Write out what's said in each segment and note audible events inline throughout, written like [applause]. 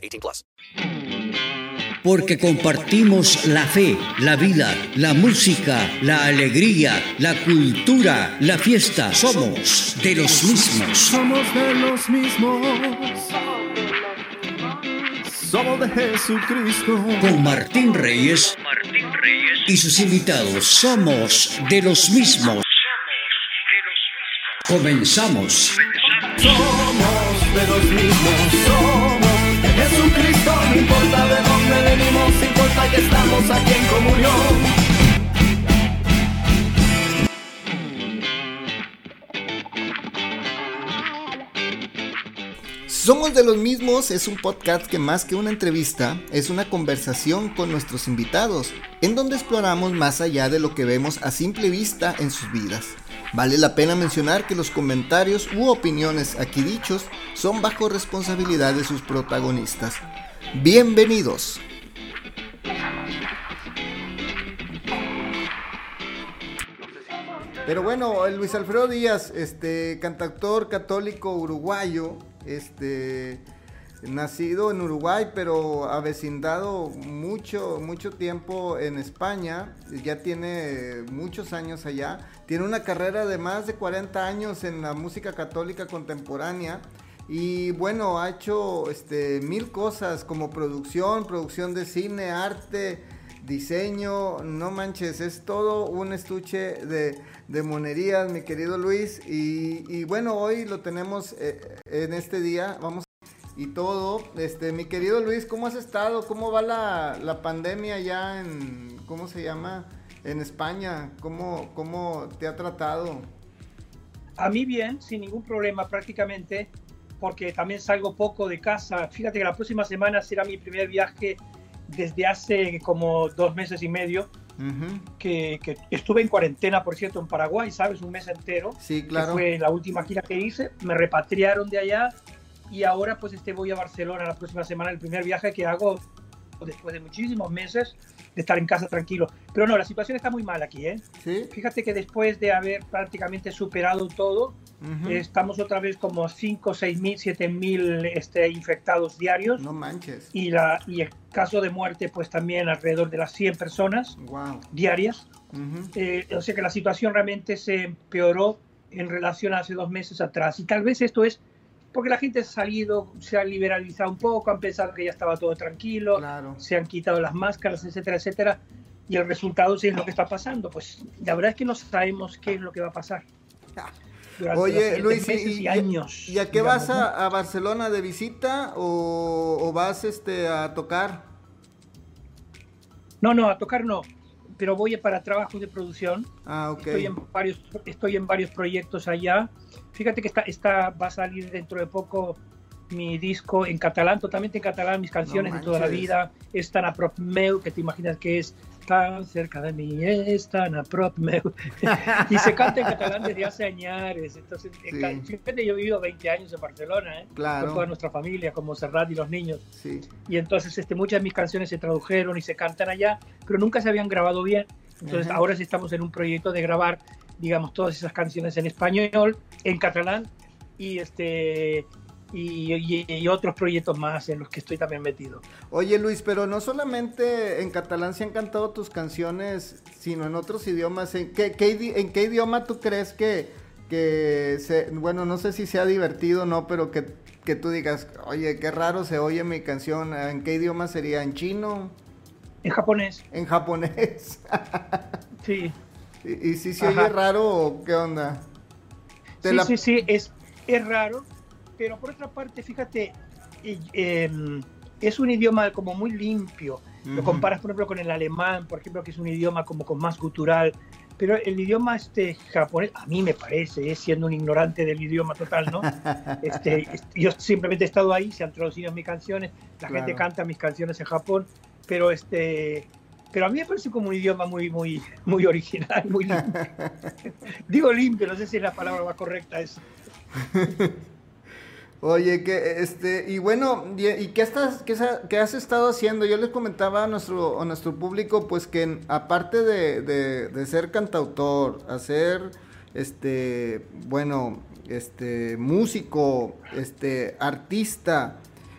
18 plus. Porque compartimos la fe, la vida, la música, la alegría, la cultura, la fiesta. Somos de los mismos. Somos de los mismos. Somos de Jesucristo. Con Martín Reyes, y sus invitados. Somos de los mismos. Comenzamos. Somos de los mismos. Somos de estamos aquí en comunión. Somos de los mismos es un podcast que más que una entrevista es una conversación con nuestros invitados, en donde exploramos más allá de lo que vemos a simple vista en sus vidas. Vale la pena mencionar que los comentarios u opiniones aquí dichos son bajo responsabilidad de sus protagonistas. Bienvenidos. Pero bueno, Luis Alfredo Díaz, este cantautor católico uruguayo, este nacido en Uruguay, pero avecindado mucho, mucho tiempo en España, ya tiene muchos años allá, tiene una carrera de más de 40 años en la música católica contemporánea. Y bueno, ha hecho este, mil cosas como producción, producción de cine, arte, diseño, no manches, es todo un estuche de, de monerías, mi querido Luis. Y, y bueno, hoy lo tenemos eh, en este día, vamos y todo. Este, mi querido Luis, ¿cómo has estado? ¿Cómo va la, la pandemia ya en, ¿cómo se llama? En España. ¿Cómo, ¿Cómo te ha tratado? A mí bien, sin ningún problema prácticamente, porque también salgo poco de casa. Fíjate que la próxima semana será mi primer viaje desde hace como dos meses y medio. Ujú. Que, que estuve en cuarentena, por cierto, en Paraguay, ¿sabes? Un mes entero. Sí, que claro. fue la última gira que hice. Me repatriaron de allá y ahora pues este voy a Barcelona la próxima semana, el primer viaje que hago después de muchísimos meses de estar en casa tranquilo. Pero no, la situación está muy mal aquí, ¿eh? Sí. Fíjate que después de haber prácticamente superado todo, Ujú. estamos otra vez como 5, 6 mil, 7 mil este, infectados diarios No manches. y, la, y el caso de muerte pues también alrededor de las 100 personas Wow. diarias. Ujú. Eh, o sea que la situación realmente se empeoró en relación a hace dos meses atrás. Y tal vez esto es porque la gente ha salido, se ha liberalizado un poco, han pensado que ya estaba todo tranquilo, Claro. se han quitado las máscaras, etcétera, etcétera. Y el resultado sí es lo que está pasando. Pues la verdad es que no sabemos qué es lo que va a pasar. Durante Oye, Luis, ¿y, meses y, y- años. ¿y a qué digamos, vas ¿no? a, a Barcelona de visita o, o vas este, a tocar? No, no, a tocar no. Pero voy para trabajos de producción. Ah, ok. Estoy en varios, estoy en varios proyectos allá. Fíjate que está, está, va a salir dentro de poco mi disco en catalán, totalmente en catalán, mis canciones de toda la vida. Es tan a prop meu, que te imaginas que es tan cerca de mí, es tan a prop meu. [laughs] y se canta en catalán desde hace años. Entonces, en Sí. fíjate, yo he vivido 20 años en Barcelona, ¿eh? Claro. con toda nuestra familia, como Serrat y los niños. Sí. Y entonces este, muchas de mis canciones se tradujeron y se cantan allá, pero nunca se habían grabado bien. Entonces Ajá. ahora sí estamos en un proyecto de grabar, digamos, todas esas canciones en español, en catalán y este y, y- y otros proyectos más en los que estoy también metido. Oye Luis, pero no solamente en catalán se han cantado tus canciones, sino en otros idiomas. ¿En qué, en qué idioma tú crees que, que se, bueno, no sé si sea divertido o no, pero que, que tú digas, oye, qué raro se oye mi canción? ¿En qué idioma sería? ¿En chino? En japonés, ¿En japonés? [laughs] sí. ¿Y, y si se Ajá. oye raro o qué onda? Te Sí, la- sí, sí, es, es raro, pero por otra parte, fíjate, em, es un idioma como muy limpio. Lo Ujú. comparas, por ejemplo, con el alemán, por ejemplo, que es un idioma como con más gutural, pero el idioma este, japonés, a mí me parece, es siendo un ignorante del idioma total, ¿no? [laughs] Este, yo simplemente he estado ahí, se han traducido mis canciones, la Claro. gente canta mis canciones en Japón, pero este... Pero a mí me parece como un idioma muy, muy, muy original, muy limpio. [laughs] Digo limpio, no sé si es la palabra más correcta eso. [laughs] Oye, que este, y bueno, y, y qué, estás, qué, qué has estado haciendo? Yo les comentaba a nuestro, a nuestro público, pues que aparte de, de- de ser cantautor, hacer, este, bueno, este, músico, este, artista,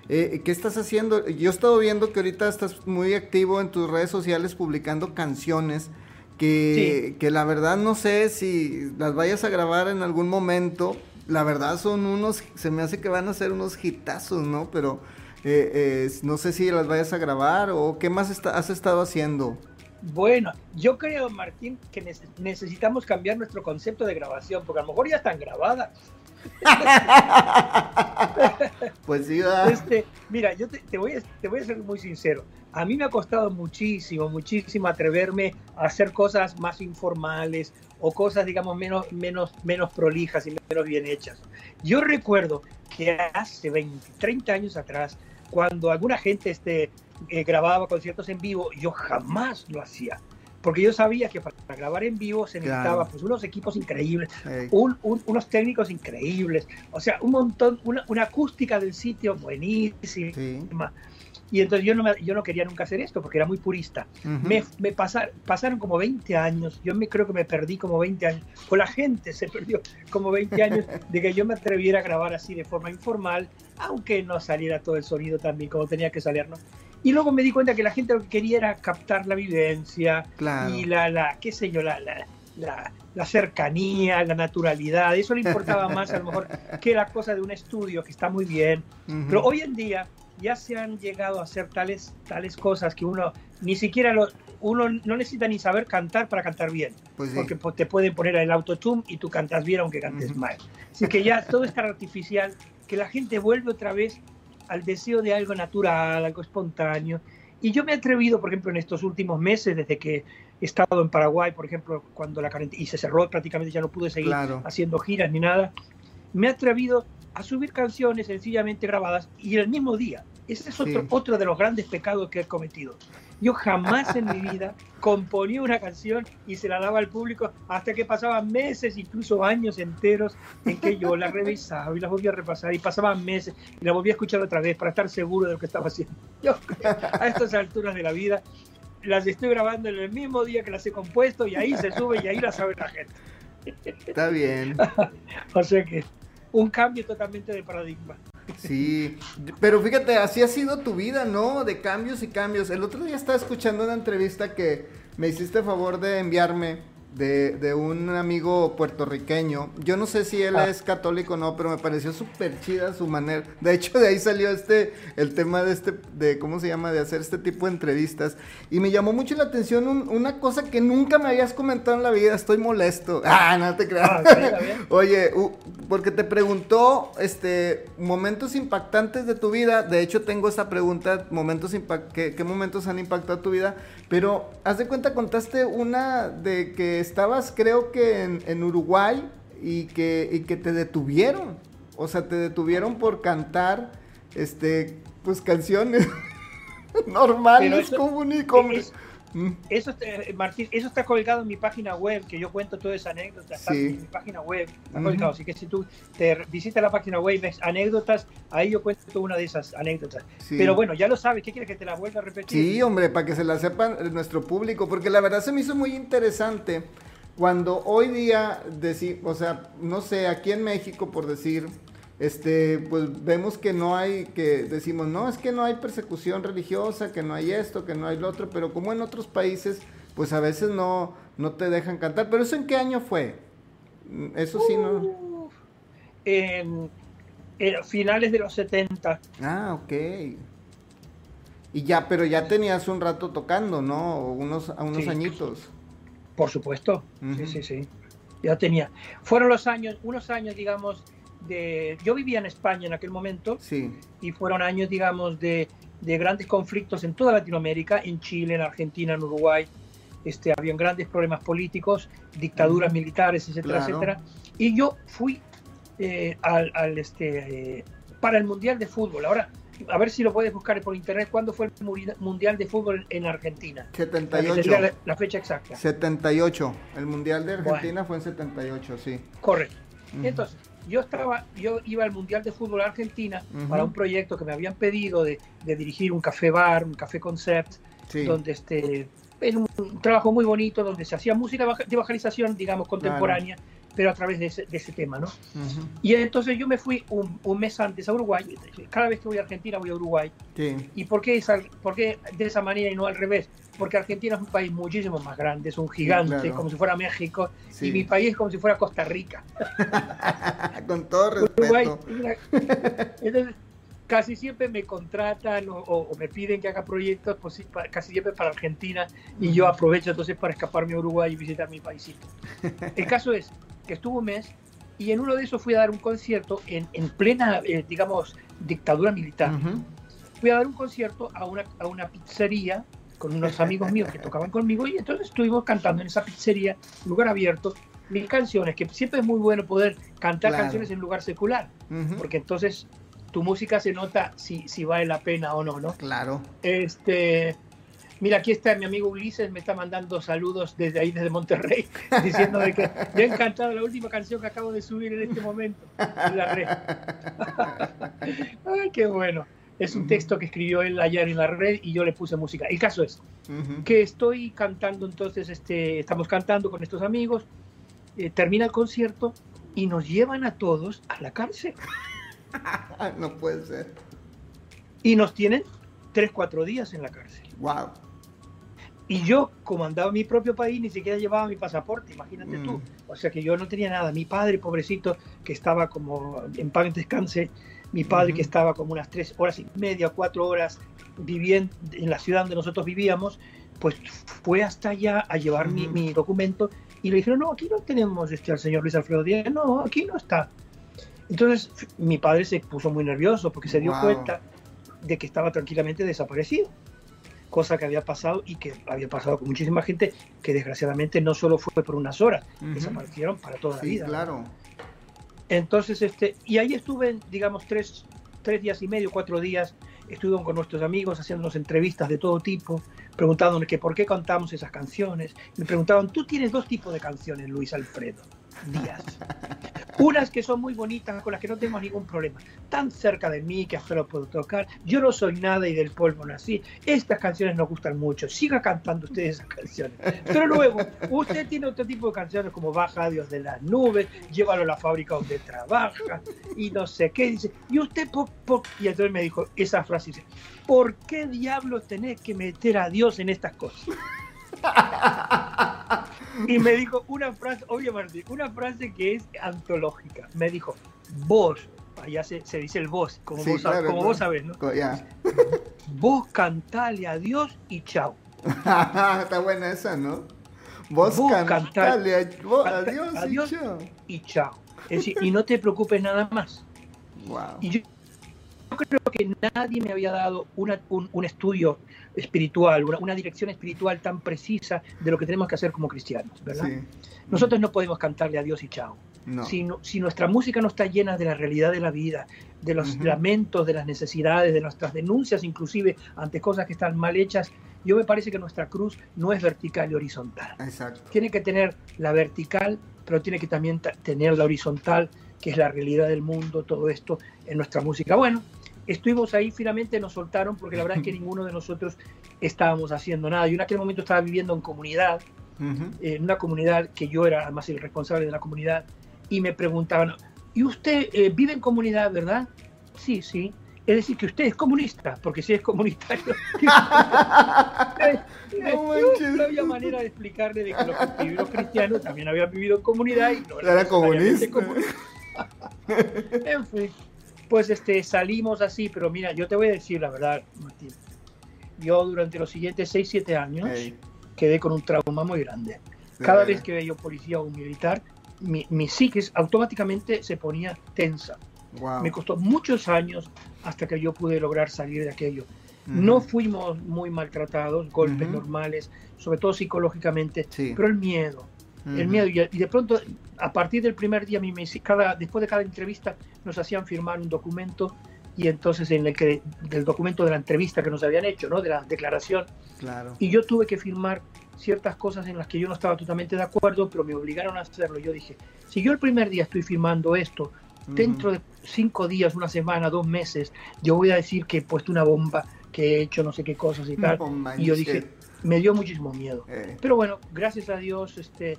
eh, ¿qué estás haciendo? Yo he estado viendo que ahorita estás muy activo en tus redes sociales publicando canciones que, que la verdad no sé si las vayas a grabar en algún momento. La verdad son unos, se me hace que van a ser unos hitazos, ¿no? Pero eh, eh, no sé si las vayas a grabar o qué más está- has estado haciendo. Bueno, yo creo, Martín, que nece- necesitamos cambiar nuestro concepto de grabación, porque a lo mejor ya están grabadas. [laughs] Pues sí. Este, mira, yo te, te voy a, te voy a ser muy sincero. A mí me ha costado muchísimo, muchísimo atreverme a hacer cosas más informales o cosas, digamos, menos, menos, menos prolijas y menos bien hechas. Yo recuerdo que hace 20, 30 años atrás, cuando alguna gente este, eh, grababa conciertos en vivo, yo jamás lo hacía. Porque yo sabía que para grabar en vivo se Claro. necesitaba pues, unos equipos increíbles, un- un- unos técnicos increíbles, o sea, un montón, una, una acústica del sitio buenísima. sí. Y entonces yo no, me- yo no quería nunca hacer esto porque era muy purista. ujú. Me, me pasar- pasaron como 20 años, yo me creo que me perdí como 20 años, o la gente se perdió como 20 años de que yo me atreviera a grabar así de forma informal, aunque no saliera todo el sonido también como tenía que salir, ¿no? Y luego me di cuenta que la gente lo que quería era captar la vivencia, Claro. y la, la qué sé yo, la, la, la- la cercanía, la naturalidad. Eso le importaba más a lo mejor que la cosa de un estudio, que está muy bien. Ujú. Pero hoy en día ya se han llegado a hacer tales, tales cosas que uno ni siquiera lo, uno no necesita ni saber cantar para cantar bien. Pues sí. Porque po- te pueden poner el autotune y tú cantas bien aunque cantes Ujú. mal. Así que ya todo es tan artificial que la gente vuelve otra vez al deseo de algo natural, algo espontáneo. Y yo me he atrevido, por ejemplo, en estos últimos meses, desde que he estado en Paraguay, por ejemplo, cuando la y se cerró, prácticamente ya no pude seguir Claro. haciendo giras ni nada, me he atrevido a subir canciones sencillamente grabadas y el mismo día. Ese es otro, Sí. otro de los grandes pecados que he cometido. Yo jamás en mi vida [laughs] componía una canción y se la daba al público hasta que pasaban meses, incluso años enteros, en que yo la revisaba y la volvía a repasar y pasaban meses y la volvía a escuchar otra vez para estar seguro de lo que estaba haciendo. [laughs] Yo a estas alturas de la vida las estoy grabando en el mismo día que las he compuesto y ahí se sube y ahí la sabe la gente. Está bien. [laughs] O sea que un cambio totalmente de paradigma. Sí, pero fíjate, así ha sido tu vida, ¿no? De cambios y cambios. El otro día estaba escuchando una entrevista que me hiciste favor de enviarme de, de un amigo puertorriqueño. Yo no sé si él Ah. es católico o no, pero me pareció súper chida su manera. De hecho, de ahí salió este, el tema de este, de cómo se llama, de hacer este tipo de entrevistas. Y me llamó mucho la atención un- una cosa que nunca me habías comentado en la vida. Estoy molesto. [laughs] Ah, no te creas. Ah, sí. [laughs] Oye, porque te preguntó este momentos impactantes de tu vida. De hecho, tengo esa pregunta, momentos ¿qué, qué momentos han impactado tu vida? Pero haz de cuenta, contaste una de que estabas, creo que en, en Uruguay y que, y que te detuvieron. O sea, te detuvieron por cantar este pues canciones [laughs] normales, eso- comunes es- Mm, Eso, está- eh, Martín, eso está colgado en mi página web, que yo cuento toda esa anécdota. Está Sí. en mi página web, está colgado. Así que si tú te visitas la página web y ves anécdotas, ahí yo cuento una de esas anécdotas. Sí. Pero bueno, ya lo sabes, ¿qué quieres que te la vuelva a repetir? Sí, hombre, para que se la sepan nuestro público, porque la verdad se me hizo muy interesante cuando hoy día, deci- o sea, no sé, aquí en México, por decir, este, pues vemos que no hay, que decimos, no, es que no hay persecución religiosa, que no hay esto, que no hay lo otro, pero como en otros países, pues a veces no, no te dejan cantar. Pero eso en qué año fue? Eso sí, no. En, en finales de los 70. Ah, ok. Y ya, pero ya tenías un rato tocando, ¿no? Unos, a unos Sí. añitos. Por supuesto, sí, sí, sí. Ya tenía. Fueron los años, unos años, digamos, de... Yo vivía en España en aquel momento Sí. y fueron años, digamos, de, de grandes conflictos en toda Latinoamérica, en Chile, en Argentina, en Uruguay. este, habían grandes problemas políticos, dictaduras militares, etcétera, Claro. etcétera. Y yo fui eh, al, al, este, eh, para el Mundial de Fútbol. Ahora, a ver si lo puedes buscar por internet. ¿Cuándo fue el Mundial de Fútbol en Argentina? Para que te 78. diga La, la fecha exacta. 78. El Mundial de Argentina fue en 78, sí. Correcto. Entonces, yo estaba, yo iba al Mundial de Fútbol Argentina para un proyecto que me habían pedido de, de dirigir un café bar, un café concept, Sí. donde este era un, un trabajo muy bonito, donde se hacía música de evangelización, digamos, contemporánea, pero a través de ese, de ese tema, ¿no? Ujú. Y entonces yo me fui un, un mes antes a Uruguay. Cada vez que voy a Argentina voy a Uruguay. Sí. ¿Y por qué, es al- por qué de esa manera y no al revés? Porque Argentina es un país muchísimo más grande, es un gigante, claro. como si fuera México, Sí. y mi país es como si fuera Costa Rica. [laughs] Con todo Uruguay. respeto. mira, [laughs] Entonces, casi siempre me contratan o, o- me piden que haga proyectos, pues sí, casi siempre para Argentina, y yo aprovecho entonces para escaparme a Uruguay y visitar mi paisito. El caso es que estuvo un mes y en uno de esos fui a dar un concierto en, en plena, eh, digamos, dictadura militar. Ujú. Fui a dar un concierto a una, a una pizzería con unos amigos míos que tocaban conmigo y entonces estuvimos cantando en esa pizzería, lugar abierto, mis canciones, que siempre es muy bueno poder cantar Claro. canciones en lugar secular Ujú. porque entonces tu música se nota si, si vale la pena o no, ¿no? Claro. Este, mira, aquí está mi amigo Ulises, me está mandando saludos desde ahí, desde Monterrey, [laughs] diciendo de que le ha encantado la última canción que acabo de subir en este momento en la red. [laughs] Ay, qué bueno. Es un texto que escribió él ayer en la red y yo le puse música. El caso es que estoy cantando, entonces este, estamos cantando con estos amigos, eh, termina el concierto y nos llevan a todos a la cárcel. [laughs] No puede ser. y nos tienen tres, cuatro días en la cárcel. Wow. Y yo, como andaba en mi propio país, ni siquiera llevaba mi pasaporte, imagínate Mm. tú. O sea que yo no tenía nada. Mi padre, pobrecito, que estaba como en paz descanse, mi padre Ujú. que estaba como unas tres horas y media, cuatro horas viviendo en la ciudad donde nosotros vivíamos, pues fue hasta allá a llevar mi, Ujú. mi documento y le dijeron, no, aquí no tenemos este, al señor Luis Alfredo Díaz, no, aquí no está. Entonces mi padre se puso muy nervioso porque se dio Wow. cuenta de que estaba tranquilamente desaparecido, cosa que había pasado y que había pasado con muchísima gente que desgraciadamente no solo fue por unas horas, Ujú. desaparecieron para toda la Sí, vida. claro. Entonces, este, y ahí estuve, digamos, tres, tres días y medio, cuatro días, estuve con nuestros amigos haciéndonos entrevistas de todo tipo, preguntándonos que por qué cantamos esas canciones. Me preguntaban, tú tienes dos tipos de canciones, Luis Alfredo Díaz. Unas que son muy bonitas, con las que no tengo ningún problema, tan cerca de mí que hasta lo puedo tocar. Yo no soy nada y del polvo nací. Estas canciones nos gustan mucho. Siga cantando usted esas canciones. Pero luego, usted tiene otro tipo de canciones como Baja Dios de las nubes, llévalo a la fábrica donde trabaja y no sé qué. Dice, y usted, por, por-". y entonces me dijo esa frase: ¿por qué diablos tenés que meter a Dios en estas cosas? Y me dijo una frase, obviamente, una frase que es antológica. Me dijo, vos, allá se, se dice el vos, como, Sí, vos, claro, como claro. vos sabés, ¿no? Vos cantale a Dios y chao. [laughs] Está buena esa, ¿no? Vos, Vos cantale a, vos, canta- adiós, adiós. y chao. Y chao. Es decir, y no te preocupes nada más. Wow. Y yo, yo creo que nadie me había dado una- un, un estudio espiritual, una, una dirección espiritual tan precisa de lo que tenemos que hacer como cristianos, ¿verdad? Sí. Nosotros no podemos cantarle a Dios y chao. No. Si, no- si nuestra música no está llena de la realidad de la vida, de los Ujú. lamentos, de las necesidades, de nuestras denuncias, inclusive ante cosas que están mal hechas, yo me parece que nuestra cruz no es vertical y horizontal. Exacto. Tiene que tener la vertical, pero tiene que también ta- tener la horizontal, que es la realidad del mundo, todo esto en nuestra música. Bueno, estuvimos ahí, finalmente nos soltaron, porque la verdad es que ninguno de nosotros estábamos haciendo nada. Yo en aquel momento estaba viviendo en comunidad, Ujú. en una comunidad que yo era además el responsable de la comunidad, y me preguntaban, ¿y usted eh, vive en comunidad, verdad? Sí, sí. Es decir, que usted es comunista, porque si es comunitario. No Yo manches. no había manera de explicarle de que los, cristianos también habían vivido en comunidad y no Era comunista. comunista. en fin, pues este, salimos así, pero mira, yo te voy a decir la verdad, Martín. Yo durante los siguientes 6, 7 años Ey, quedé con un trauma muy grande. de Cada vez que veía policía o un militar, mi, mi psiquis automáticamente se ponía tensa. Wow. Me costó muchos años hasta que yo pude lograr salir de aquello. No fuimos muy maltratados, golpes Ujú. normales, sobre todo psicológicamente, Sí. pero el miedo, el Ujú. miedo. Y, y de pronto, a partir del primer día, cada, después de cada entrevista, nos hacían firmar un documento y entonces en el que, del documento de la entrevista que nos habían hecho, ¿no? de la declaración, Claro. y yo tuve que firmar ciertas cosas en las que yo no estaba totalmente de acuerdo, pero me obligaron a hacerlo. Yo dije, si yo el primer día estoy firmando esto, dentro de cinco días, una semana, dos meses, yo voy a decir que he puesto una bomba, que he hecho no sé qué cosas y tal. No y yo dije, me dio muchísimo miedo. Eh, Pero bueno, gracias a Dios, este,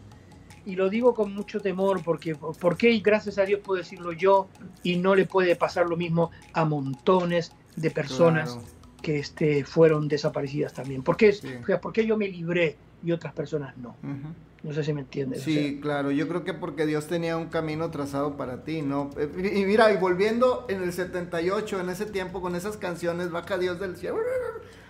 y lo digo con mucho temor, porque ¿por qué gracias a Dios puedo decirlo yo y no le puede pasar lo mismo a montones de personas claro. que este, fueron desaparecidas también? ¿Por qué, Sí. o sea, ¿por qué yo me libré y otras personas no? No sé si me entiendes. o Sí, claro, yo creo que porque Dios tenía un camino trazado para ti, ¿no? Eh, Y mira, y volviendo en el 78, en ese tiempo, con esas canciones, baja Dios del cielo,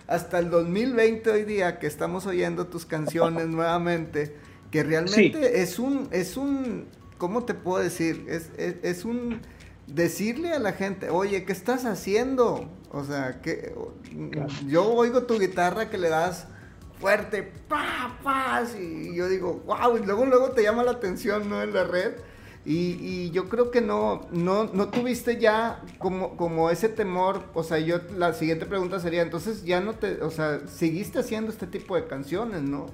hasta el 2020 hoy día, que estamos oyendo tus canciones [laughs] nuevamente, que realmente es un, es un, ¿cómo te puedo decir? Es, es, es un decirle a la gente, oye, ¿qué estás haciendo? O sea, que Claro. yo oigo tu guitarra que le das fuerte, pa, pa, y yo digo, wow, y luego, luego te llama la atención, ¿no? En la red. Y, y yo creo que no, no, no tuviste ya como, como ese temor, o sea, yo, la siguiente pregunta sería, entonces ya no te, o sea, seguiste haciendo este tipo de canciones, ¿no?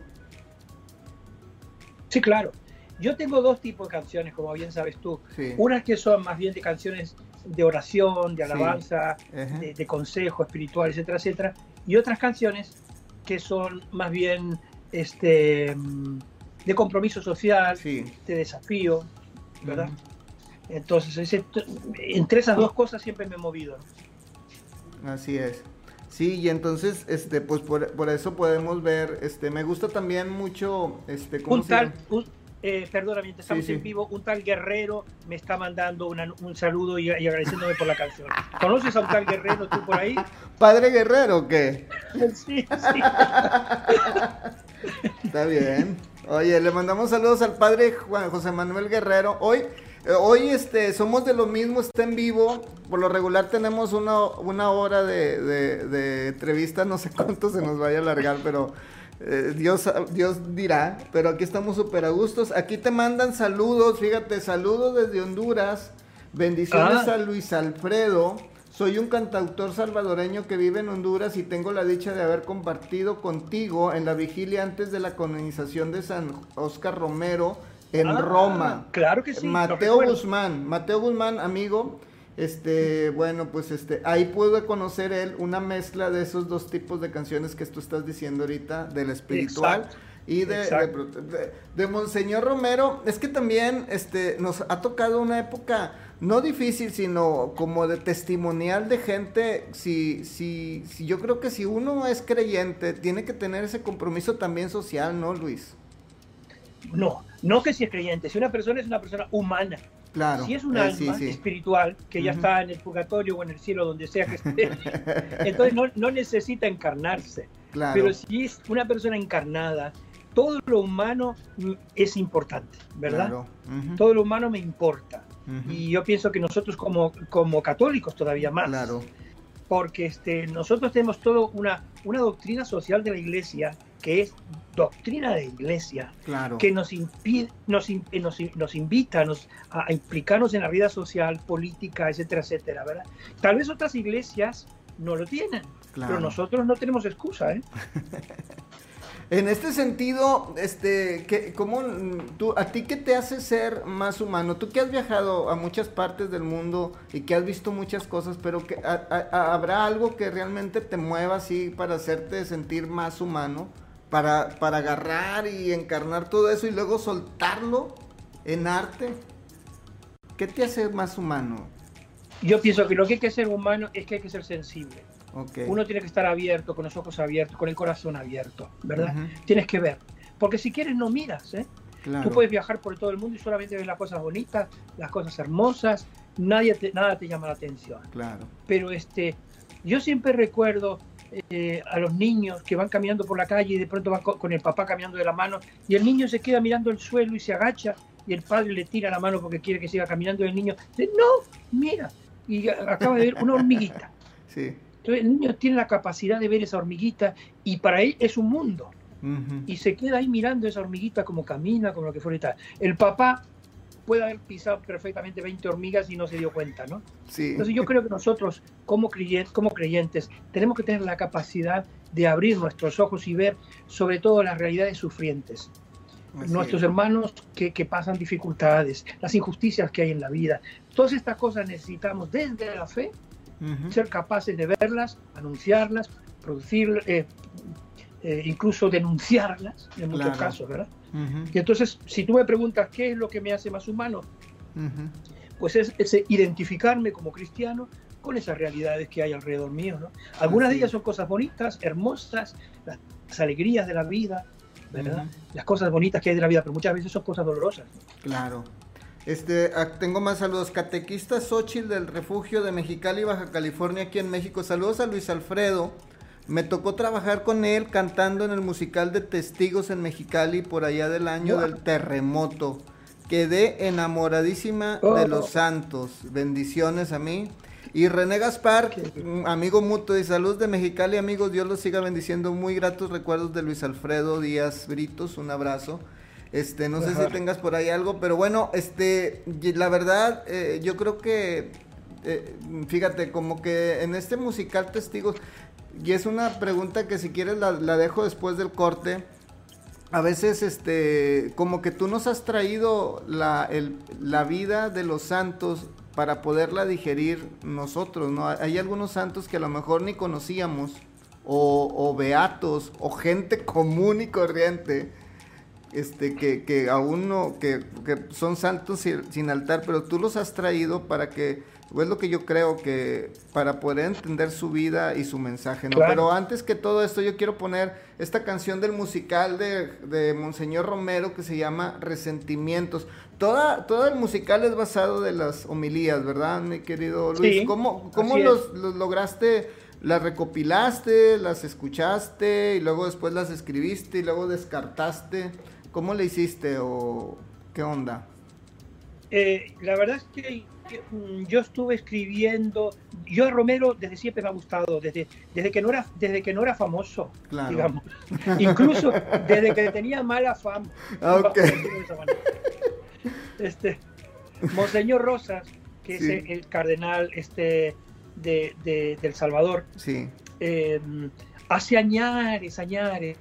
Sí, claro. Yo tengo dos tipos de canciones, como bien sabes tú. Sí. Unas que son más bien de canciones de oración, de alabanza, de, de consejo espiritual, etcétera, etcétera. Y otras canciones que son más bien este, de compromiso social, Sí. de desafío, ¿verdad? Entonces, ese- entre esas dos cosas siempre me he movido. ¿no? Así es. Sí, y entonces, este, pues por, por eso podemos ver, este, me gusta también mucho, este, ¿cómo Un se tal, un, eh, perdona, mientras estamos sí. en vivo, un tal Guerrero me está mandando una- un saludo y, y agradeciéndome por la canción. ¿Conoces a un tal Guerrero tú por ahí? ¿Padre Guerrero o qué? [laughs] Sí, sí. [laughs] Está bien. Oye, le mandamos saludos al padre Juan José Manuel Guerrero. Hoy, hoy este, somos de lo mismo, está en vivo. Por lo regular tenemos una, una hora de, de- de entrevista, no sé [laughs] cuánto se nos vaya a alargar, pero eh, Dios, Dios dirá. Pero aquí estamos súper a gustos. Aquí te mandan saludos, fíjate, saludos desde Honduras. Bendiciones Ah. a Luis Alfredo. Soy un cantautor salvadoreño que vive en Honduras y tengo la dicha de haber compartido contigo en la vigilia antes de la colonización de San Oscar Romero en Ah, Roma. Claro que sí. Mateo. Guzmán, Mateo Guzmán, amigo. Este, bueno, pues este, ahí pude conocer él una mezcla de esos dos tipos de canciones que tú estás diciendo ahorita, del espiritual Exacto, y de, de- de Monseñor Romero. Es que también este, nos ha tocado una época no difícil, sino como de testimonial de gente. Si, si, si yo creo que si uno es creyente, tiene que tener ese compromiso también social, ¿no, Luis? No, no que si es creyente. Si una persona es una persona humana, Claro. si es un eh, alma sí, sí. espiritual que ya está en el purgatorio o en el cielo, donde sea que esté, [laughs] entonces no, no necesita encarnarse. Claro. Pero si es una persona encarnada, todo lo humano es importante, ¿verdad? Claro. Todo lo humano me importa. Y yo pienso que nosotros como, como católicos todavía más. Claro. Porque este, nosotros tenemos toda una, una doctrina social de la iglesia que es doctrina de iglesia, Claro. que nos, impide, nos, eh, nos, nos invita nos- a, implicarnos en la vida social, política, etcétera, etcétera, ¿verdad? Tal vez otras iglesias no lo tienen, Claro. pero nosotros no tenemos excusa, ¿eh? [laughs] En este sentido, este, ¿qué, cómo, tú, ¿a ti qué te hace ser más humano? Tú que has viajado a muchas partes del mundo y que has visto muchas cosas, pero que, a- ¿habrá algo que realmente te mueva así para hacerte sentir más humano? Para, para agarrar y encarnar todo eso y luego soltarlo en arte. ¿Qué te hace más humano? Yo pienso que lo que hay que ser humano es que hay que ser sensible. Ok. Uno tiene que estar abierto, con los ojos abiertos, con el corazón abierto, ¿verdad? Ujú. Tienes que ver. Porque si quieres no miras, ¿eh? Claro. Tú puedes viajar por todo el mundo y solamente ves las cosas bonitas, las cosas hermosas, nadie te- nada te llama la atención. Claro. Pero este, yo siempre recuerdo eh, a los niños que van caminando por la calle y de pronto van co- con el papá caminando de la mano y el niño se queda mirando el suelo y se agacha y el padre le tira la mano porque quiere que siga caminando y el niño dice, no, mira, y acaba de ver una hormiguita. [laughs] Sí. Entonces el niño tiene la capacidad de ver esa hormiguita y para él es un mundo. Y se queda ahí mirando esa hormiguita como camina, como lo que fuera y tal. El papá puede haber pisado perfectamente 20 hormigas y no se dio cuenta, ¿no? Sí. Entonces yo creo que nosotros como creyentes, como creyentes tenemos que tener la capacidad de abrir nuestros ojos y ver sobre todo las realidades sufrientes. Así nuestros es. hermanos que, que pasan dificultades, las injusticias que hay en la vida. Todas estas cosas necesitamos desde la fe ser capaces de verlas, anunciarlas, producir, eh, eh, incluso denunciarlas en muchos casos, ¿verdad? Y entonces, si tú me preguntas qué es lo que me hace más humano, pues es ese identificarme como cristiano con esas realidades que hay alrededor mío, ¿no? Algunas de ellas son cosas bonitas, hermosas, las, las alegrías de la vida, ¿verdad? Las cosas bonitas que hay de la vida, pero muchas veces son cosas dolorosas. ¿no? Claro. Este, ah, tengo más saludos. Catequista Xochitl del refugio de Mexicali, Baja California, aquí en México. Saludos a Luis Alfredo. Me tocó trabajar con él cantando en el musical de Testigos en Mexicali por allá del año del terremoto. Quedé enamoradísima Oh. de los santos. Bendiciones a mí. Y René Gaspar, un amigo mutuo y saludos de Mexicali, amigos. Dios los siga bendiciendo. Muy gratos recuerdos de Luis Alfredo Díaz Britos. Un abrazo. Este, no sé si tengas por ahí algo, pero bueno, este, la verdad, eh, yo creo que, eh, fíjate, como que en este musical Testigos, y es una pregunta que si quieres la, dejo después del corte, a veces, este, como que tú nos has traído la, la vida de los santos para poderla digerir nosotros, ¿no? Hay algunos santos que a lo mejor ni conocíamos, o, o beatos, o gente [laughs] común y corriente, este, que, que aún no, que, que son santos sin altar, pero tú los has traído para que, o es lo que yo creo que, para poder entender su vida y su mensaje, ¿no? Claro. Pero antes que todo esto, yo quiero poner esta canción del musical de, de Monseñor Romero que se llama Resentimientos. Toda, todo el musical es basado de las homilías, ¿verdad, mi querido Luis? Sí, ¿Cómo, cómo los, los lograste? ¿Las recopilaste, las escuchaste y luego después las escribiste y luego descartaste? ¿Cómo le hiciste o qué onda? Eh, la verdad es que yo estuve escribiendo, yo a Romero desde siempre me ha gustado, desde, desde, que, no era, desde que no era famoso, Claro. digamos. Incluso desde que tenía mala fama. Ah, ok. Vamos a decirlo de esa manera. Este, Monseñor Rosas, que Sí. es el, el cardenal este, de, de- del Salvador, Sí. eh, hace añares, añares,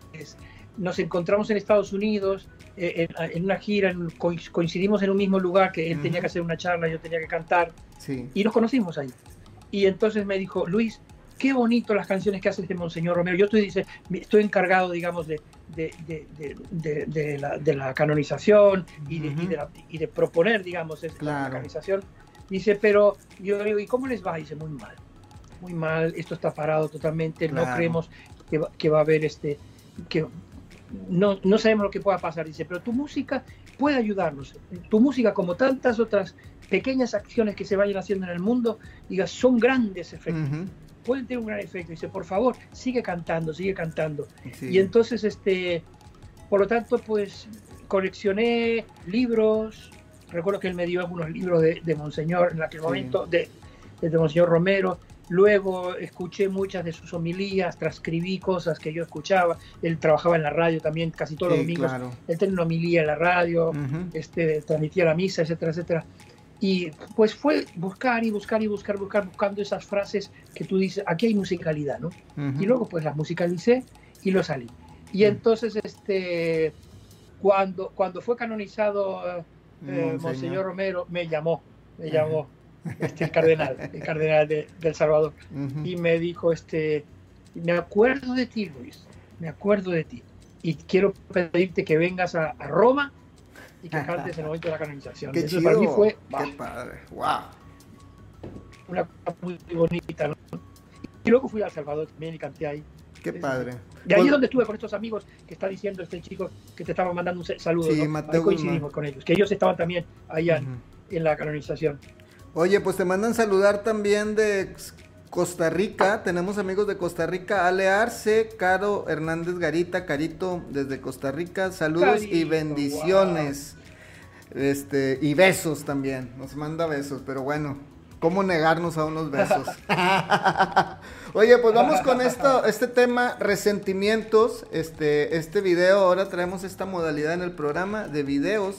nos encontramos en Estados Unidos en, en una gira, en- coinc- coincidimos en un mismo lugar, que él Ujú. tenía que hacer una charla, yo tenía que cantar, Sí. y nos conocimos ahí. Y entonces me dijo, Luis, qué bonito las canciones que haces de Monseñor Romero. Yo estoy, dice, estoy encargado, digamos, de, de, de- la, de la canonización y de, y Ujú. de la- y de proponer, digamos, esa Claro. canonización. Dice, pero yo le digo, ¿y cómo les va? Dice, muy mal, muy mal, esto está parado totalmente, no Claro. creemos que va, que va a haber este, que no, no sabemos lo que pueda pasar. Dice, pero tu música puede ayudarnos. Tu música, como tantas otras pequeñas acciones que se vayan haciendo en el mundo, diga, son grandes efectos Ujú. pueden tener un gran efecto. Dice, por favor, sigue cantando, sigue cantando. Sí. Y entonces, este, por lo tanto, pues coleccioné libros. Recuerdo que él me dio algunos libros de, de Monseñor en aquel Sí. momento, de, de Monseñor Romero. Luego escuché muchas de sus homilías, transcribí cosas que yo escuchaba. Él trabajaba en la radio también, casi todos los Sí, domingos. claro. Él tenía una homilía en la radio Ujú. este, transmitía la misa, etcétera, etcétera. Y pues fue buscar y buscar y buscar, buscar, buscando esas frases que tú dices, aquí hay musicalidad, ¿no? Ujú. Y luego pues las musicalicé y lo salí. Y Mm. entonces, este, cuando, cuando fue canonizado eh, Monseñor. Monseñor Romero, me llamó, me llamó este, el cardenal, el cardenal de, de El Salvador, Ujú. y me dijo, este, me acuerdo de ti, Luis, me acuerdo de ti. Y quiero pedirte que vengas a, a Roma y que cantes en el momento de la canonización. Qué Eso chido. para mí fue bah, Qué padre. Wow. una cosa muy, muy bonita. ¿no? Y luego fui a El Salvador también y canté ahí. Qué padre. De ahí Pues- es donde estuve con estos amigos que está diciendo este chico que te estaba mandando un saludo. Sí, ¿no? Mateo Ahí coincidimos Guzmán. con ellos, que ellos estaban también allá en- Ujú. en la canonización. Oye, pues te mandan saludar también de Costa Rica. Tenemos amigos de Costa Rica. Ale Arce, Caro Hernández Garita, Carito desde Costa Rica. Saludos y bendiciones. Este, y besos también. Nos manda besos, pero bueno. cómo negarnos a unos besos. [laughs] Oye, pues vamos con esto, este tema, resentimientos. Este, este video, ahora traemos esta modalidad en el programa de videos.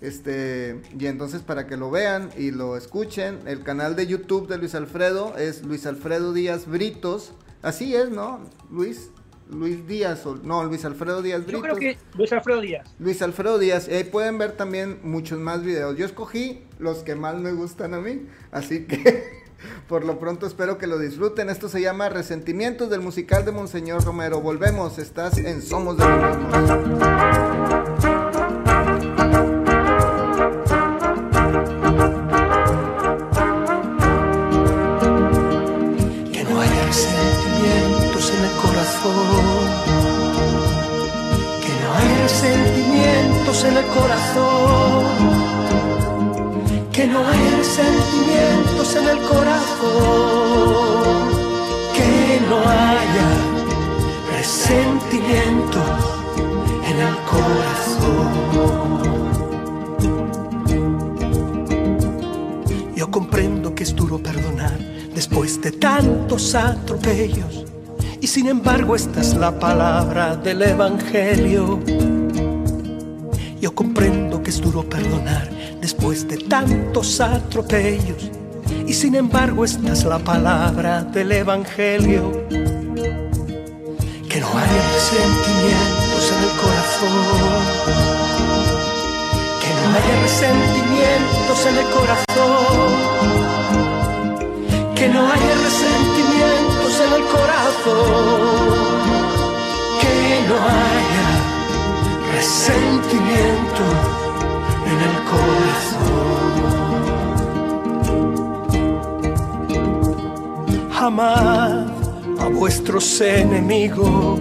Este, y entonces para que lo vean y lo escuchen, el canal de YouTube de Luis Alfredo es Luis Alfredo Díaz Britos. Así es, ¿no? Luis, Luis Díaz, o, no, Luis Alfredo Díaz Yo Britos. creo que Luis Alfredo Díaz. Luis Alfredo Díaz. Y ahí pueden ver también muchos más videos. Yo escogí los que más me gustan a mí. Así que [laughs] por lo pronto espero que lo disfruten. Esto se llama Resentimientos del musical de Monseñor Romero. Volvemos. Estás en Somos de los que no haya resentimientos en el corazón, que no haya resentimientos en el corazón. Yo comprendo que es duro perdonar después de tantos atropellos. Y sin embargo esta es la palabra del Evangelio. Yo comprendo que es duro perdonar después de tantos atropellos. Y sin embargo esta es la palabra del Evangelio. Que no haya resentimientos en el corazón. Que no haya resentimientos en el corazón que no haya resentimientos en el corazón, que no haya resentimientos en el corazón. Amad a vuestros enemigos,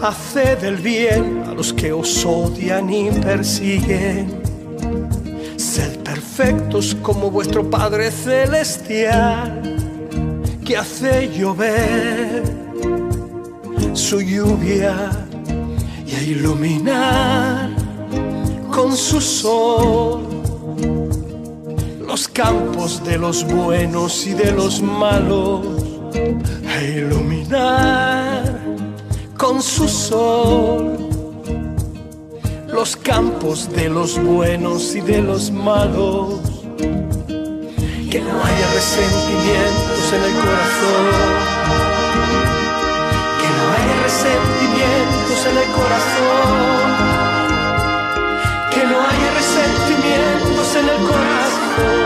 haced el bien a los que os odian y persiguen. Sed perfectos como vuestro Padre Celestial, que hace llover su lluvia iluminar con su sol los campos de los buenos y de los malos, a iluminar con su sol los campos de los buenos y de los malos. Que no haya resentimientos en el corazón. Corazón. Que no haya resentimientos en el corazón.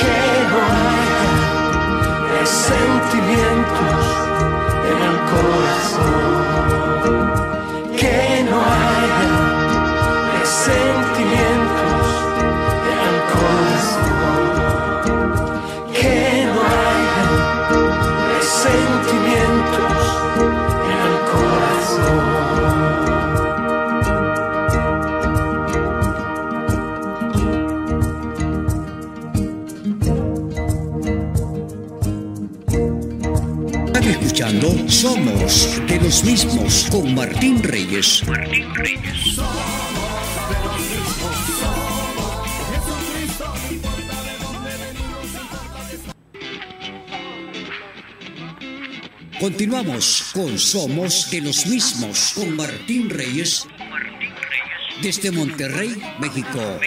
Que no haya resentimientos en el corazón Somos de los mismos con Martín Reyes. Continuamos con Somos de los mismos con Martín Reyes desde Monterrey, México.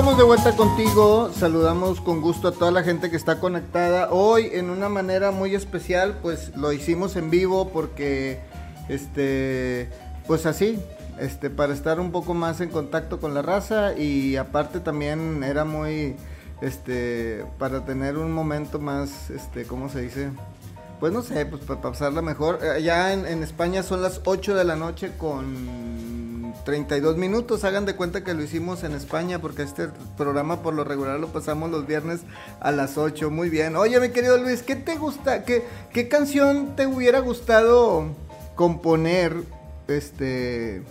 Estamos de vuelta contigo. Saludamos con gusto a toda la gente que está conectada. Hoy en una manera muy especial, pues lo hicimos en vivo porque este pues así, este para estar un poco más en contacto con la raza y aparte también era muy este para tener un momento más este ¿cómo se dice? Pues no sé, pues para pasarla mejor. Eh, Allá en, en España son las 8 de la noche con 32 minutos. Hagan de cuenta que lo hicimos en España porque este programa por lo regular lo pasamos los viernes a las 8. Muy bien. Oye, mi querido Luis, ¿qué te gusta? ¿Qué, qué canción te hubiera gustado componer este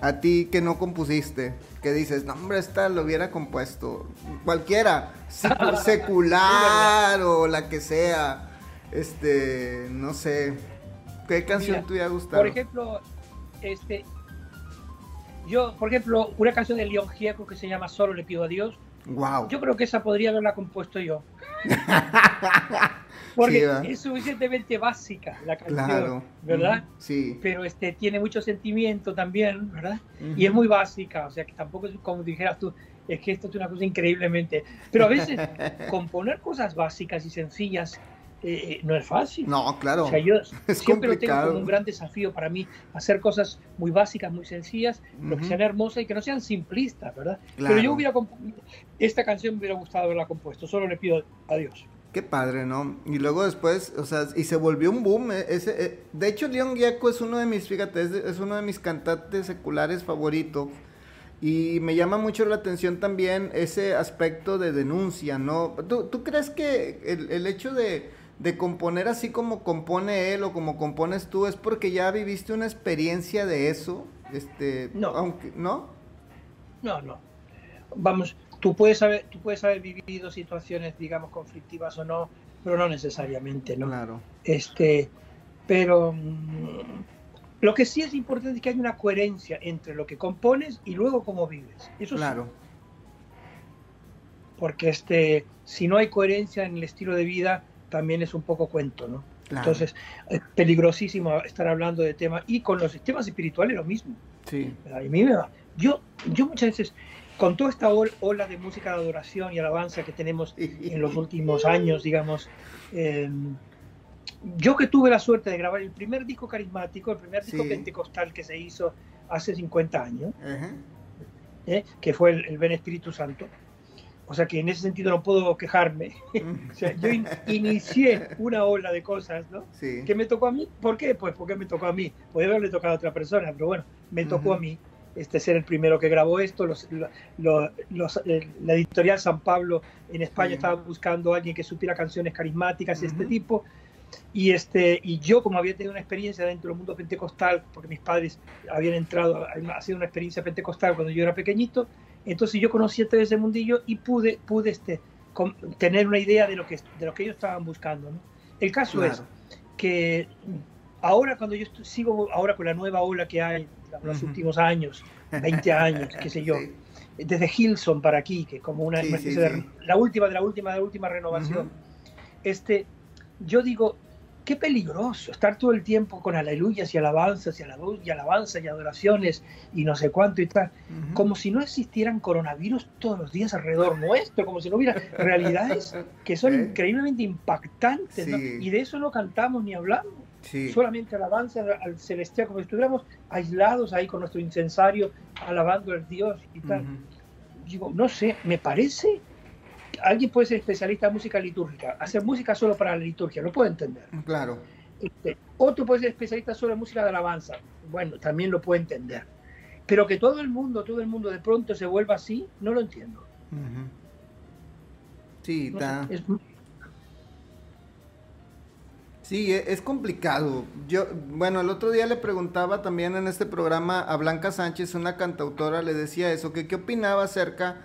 a ti que no compusiste? Que dices, no, hombre, esta lo hubiera compuesto. Cualquiera, secu- [laughs] secular o la que sea. Este, no sé. ¿Qué canción Mira, te hubiera gustado? Por ejemplo, este, yo, por ejemplo, una canción de León Gieco que se llama Solo le pido a Dios, wow. yo creo que esa podría haberla compuesto yo. [laughs] Porque es suficientemente básica la canción, Claro. ¿verdad? Ujú, Sí. Pero este, tiene mucho sentimiento también, ¿verdad? Y es muy básica, o sea que tampoco es como dijeras tú, es que esto es una cosa increíblemente. Pero a veces [laughs] componer cosas básicas y sencillas eh, no es fácil. No, claro. O sea, yo [laughs] Es siempre lo tengo como un gran desafío para mí, hacer cosas muy básicas, muy sencillas, pero que sean hermosas y que no sean simplistas, ¿verdad? Claro. Pero yo hubiera esta canción me hubiera gustado haberla compuesto, solo le pido a Dios. Qué padre, ¿no? Y luego después, o sea, y se volvió un boom. eh, Ese, eh, de hecho, León Gieco es uno de mis, fíjate, es, es uno de mis cantantes seculares favoritos. Y me llama mucho la atención también ese aspecto de denuncia, ¿no? ¿Tú, tú crees que el, el hecho de, de componer así como compone él o como compones tú es porque ya viviste una experiencia de eso? Este, No. Aunque, ¿No? No, no. Vamos, tú puedes haber, tú puedes haber vivido situaciones, digamos, conflictivas o no, pero no necesariamente, ¿no? Claro. Este, pero mm, lo que sí es importante es que haya una coherencia entre lo que compones y luego cómo vives. Eso sí. Claro. porque este, si no hay coherencia en el estilo de vida, también es un poco cuento, ¿no? Claro. Entonces, es peligrosísimo estar hablando de temas, y con los sistemas espirituales lo mismo. Sí. a mí me va. Yo, yo muchas veces, con toda esta ol- ola de música de adoración y alabanza que tenemos en los últimos años, digamos, eh, yo que tuve la suerte de grabar el primer disco carismático, el primer disco Sí. pentecostal que se hizo hace 50 años, Ajá. ¿eh? que fue el, el Ven Espíritu Santo. O sea que en ese sentido no puedo quejarme. [laughs] O sea, yo in- inicié una ola de cosas, ¿no? Sí. Que me tocó a mí. ¿Por qué? Pues porque me tocó a mí. Puede haberle tocado a otra persona, pero bueno, me tocó Ujú. a mí este ser el primero que grabó esto. Los, lo- lo- los- eh, la editorial San Pablo en España Sí. estaba buscando a alguien que supiera canciones carismáticas y este Ujú. tipo. Y, este, y yo, como había tenido una experiencia dentro del mundo pentecostal, porque mis padres habían entrado a a hacer una experiencia pentecostal cuando yo era pequeñito, entonces yo conocí todo ese mundillo y pude, pude este, com- tener una idea de lo, que, de lo que ellos estaban buscando. ¿no? El caso es Claro. que ahora cuando yo sigo ahora con la nueva ola que hay, digamos, los Ujú. últimos años, 20 años, qué sé yo, [laughs] Sí. desde Hilson para aquí, que como una, Sí, una sí, especie de- sí. la última de la última de la última renovación. Ujú. Este, yo digo, qué peligroso estar todo el tiempo con aleluyas y alabanzas y, alabu- y alabanzas y adoraciones y no sé cuánto y tal, Ujú. como si no existieran coronavirus todos los días alrededor nuestro, como si no hubiera realidades que son [laughs] ¿Eh? increíblemente impactantes, ¿no? Sí. y de eso no cantamos ni hablamos Sí. solamente alabanza al celestial, como si estuviéramos aislados ahí con nuestro incensario, alabando al Dios y tal. Ujú. Digo, no sé, me parece. Alguien puede ser especialista en música litúrgica, hacer música solo para la liturgia, lo puedo entender. Claro. Este, otro puede ser especialista solo en música de alabanza, bueno, también lo puedo entender. Pero que todo el mundo, todo el mundo de pronto se vuelva así, no lo entiendo. Sí, No está. sé, es- Sí, e- es complicado. Yo, bueno, el otro día le preguntaba también en este programa a Blanca Sánchez, una cantautora, le decía eso, que qué opinaba acerca,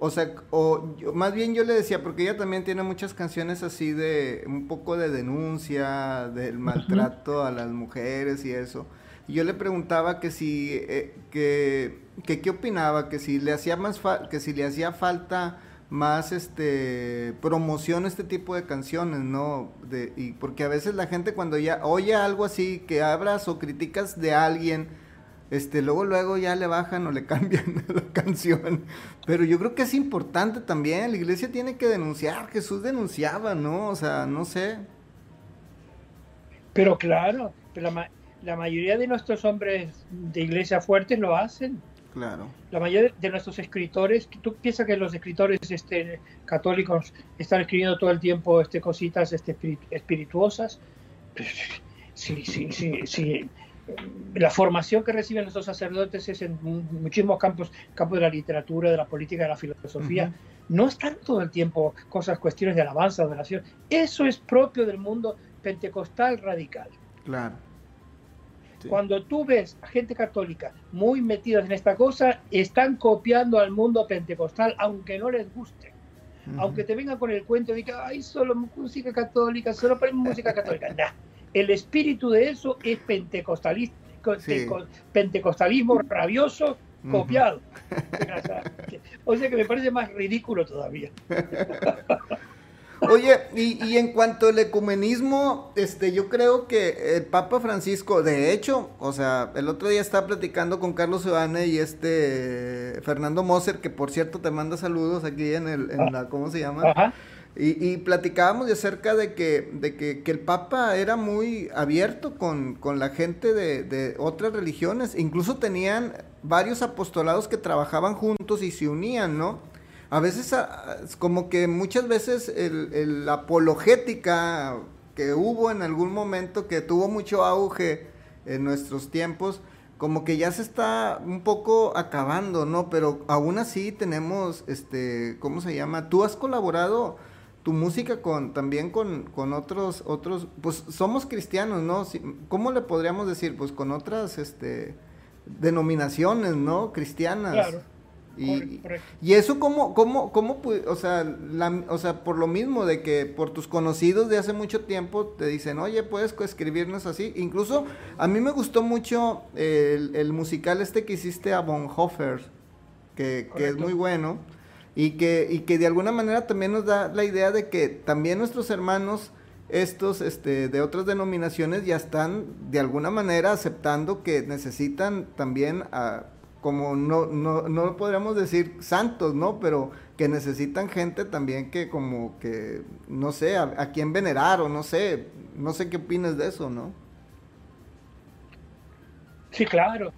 o sea, o yo- más bien yo le decía, porque ella también tiene muchas canciones así de un poco de denuncia del maltrato a las mujeres y eso. Y yo le preguntaba que si, eh, que, que qué opinaba, que si le hacía más, fa- que si le hacía falta más este promoción este tipo de canciones, ¿no? De, y porque a veces la gente cuando ya oye algo así que abras o criticas de alguien, este luego luego ya le bajan o le [laughs] cambian la canción. Pero yo creo que es importante también, la iglesia tiene que denunciar, Jesús denunciaba, ¿no? O sea, no sé. Pero claro, pero la, ma- la mayoría de nuestros hombres de iglesia fuertes lo hacen. Claro. la mayoría de nuestros escritores, tú piensas que los escritores este, católicos están escribiendo todo el tiempo este, cositas este, espiri- espirituosas. Sí, sí, sí, sí. La formación que reciben estos sacerdotes es en muchísimos campos, campos de la literatura, de la política, de la filosofía. No están todo el tiempo cosas, cuestiones de alabanza, de oración. Eso es propio del mundo pentecostal radical. Claro. Cuando tú ves a gente católica muy metidas en esta cosa, están copiando al mundo pentecostal, aunque no les guste. Aunque te vengan con el cuento de que hay solo música católica, solo ponemos música católica. [laughs] Nah. El espíritu de eso es pentecostalismo, pentecostalismo rabioso copiado. [laughs] o sea que me parece más ridículo todavía. Oye, y, en cuanto al ecumenismo, este, yo creo que el Papa Francisco, de hecho, o sea, el otro día estaba platicando con Carlos Ivane y este Fernando Moser, que por cierto te manda saludos aquí en el, en la, ¿cómo se llama? Y, platicábamos de acerca de que, de que, el Papa era muy abierto con, con la gente de, de, otras religiones. Incluso tenían varios apostolados que trabajaban juntos y se unían, ¿no? a veces, como que muchas veces el, apologética que hubo en algún momento, que tuvo mucho auge en nuestros tiempos, como que ya se está un poco acabando, ¿no? Pero aún así tenemos, este, ¿cómo se llama? Tú has colaborado tu música con también con, con otros otros pues somos cristianos no cómo le podríamos decir pues con otras este denominaciones no cristianas claro. Y, eso como, cómo, cómo, o sea, o sea, por lo mismo de que por tus conocidos de hace mucho tiempo te dicen, oye, puedes escribirnos así. Incluso a mí me gustó mucho el, musical este que hiciste a Bonhoeffer, que, que es muy bueno. Y que, y que de alguna manera también nos da la idea de que también nuestros hermanos estos este, de otras denominaciones ya están de alguna manera aceptando que necesitan también a, como no, no, no podríamos decir santos, ¿no? Pero que necesitan gente también que como que, no sé, a, quien venerar o no sé, no sé qué opinas de eso, ¿no? Sí, claro.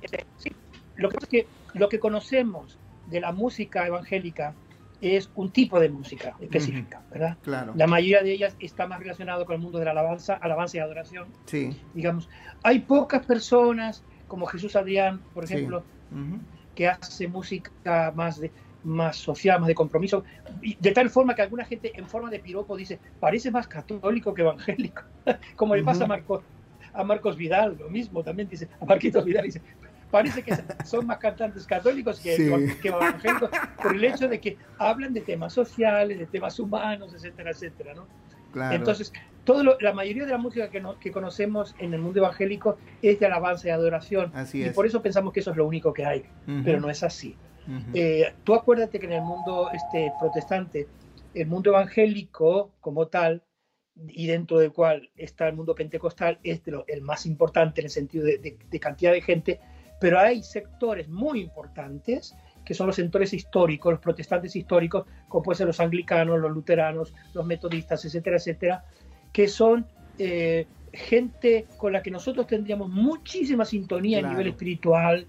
Lo que es que lo que conocemos de la música evangélica es un tipo de música específica, ¿verdad? Claro. La mayoría de ellas está más relacionado con el mundo de la alabanza, alabanza y adoración. Sí. Digamos, hay pocas personas como Jesús Adrián, por ejemplo, que hace música más de más social, más de compromiso, de tal forma que alguna gente en forma de piropo dice, parece más católico que evangélico, [laughs] como le pasa a Marcos, a Marcos Vidal, lo mismo también dice, a Marquitos Vidal dice, parece que son más cantantes católicos que, evangélicos por el hecho de que hablan de temas sociales, de temas humanos, etcétera, etcétera, ¿no? Entonces, todo la mayoría de la música que, que, conocemos en el mundo evangélico es de alabanza y adoración. Así y por eso pensamos que eso es lo único que hay, pero no es así. Eh, tú acuérdate que en el mundo este, protestante, el mundo evangélico como tal, y dentro del cual está el mundo pentecostal, es el más importante en el sentido de, de cantidad de gente, pero hay sectores muy importantes que son los sectores históricos, los protestantes históricos, como pueden ser los anglicanos, los luteranos, los metodistas, etcétera, etcétera, que son eh, gente con la que nosotros tendríamos muchísima sintonía a nivel espiritual,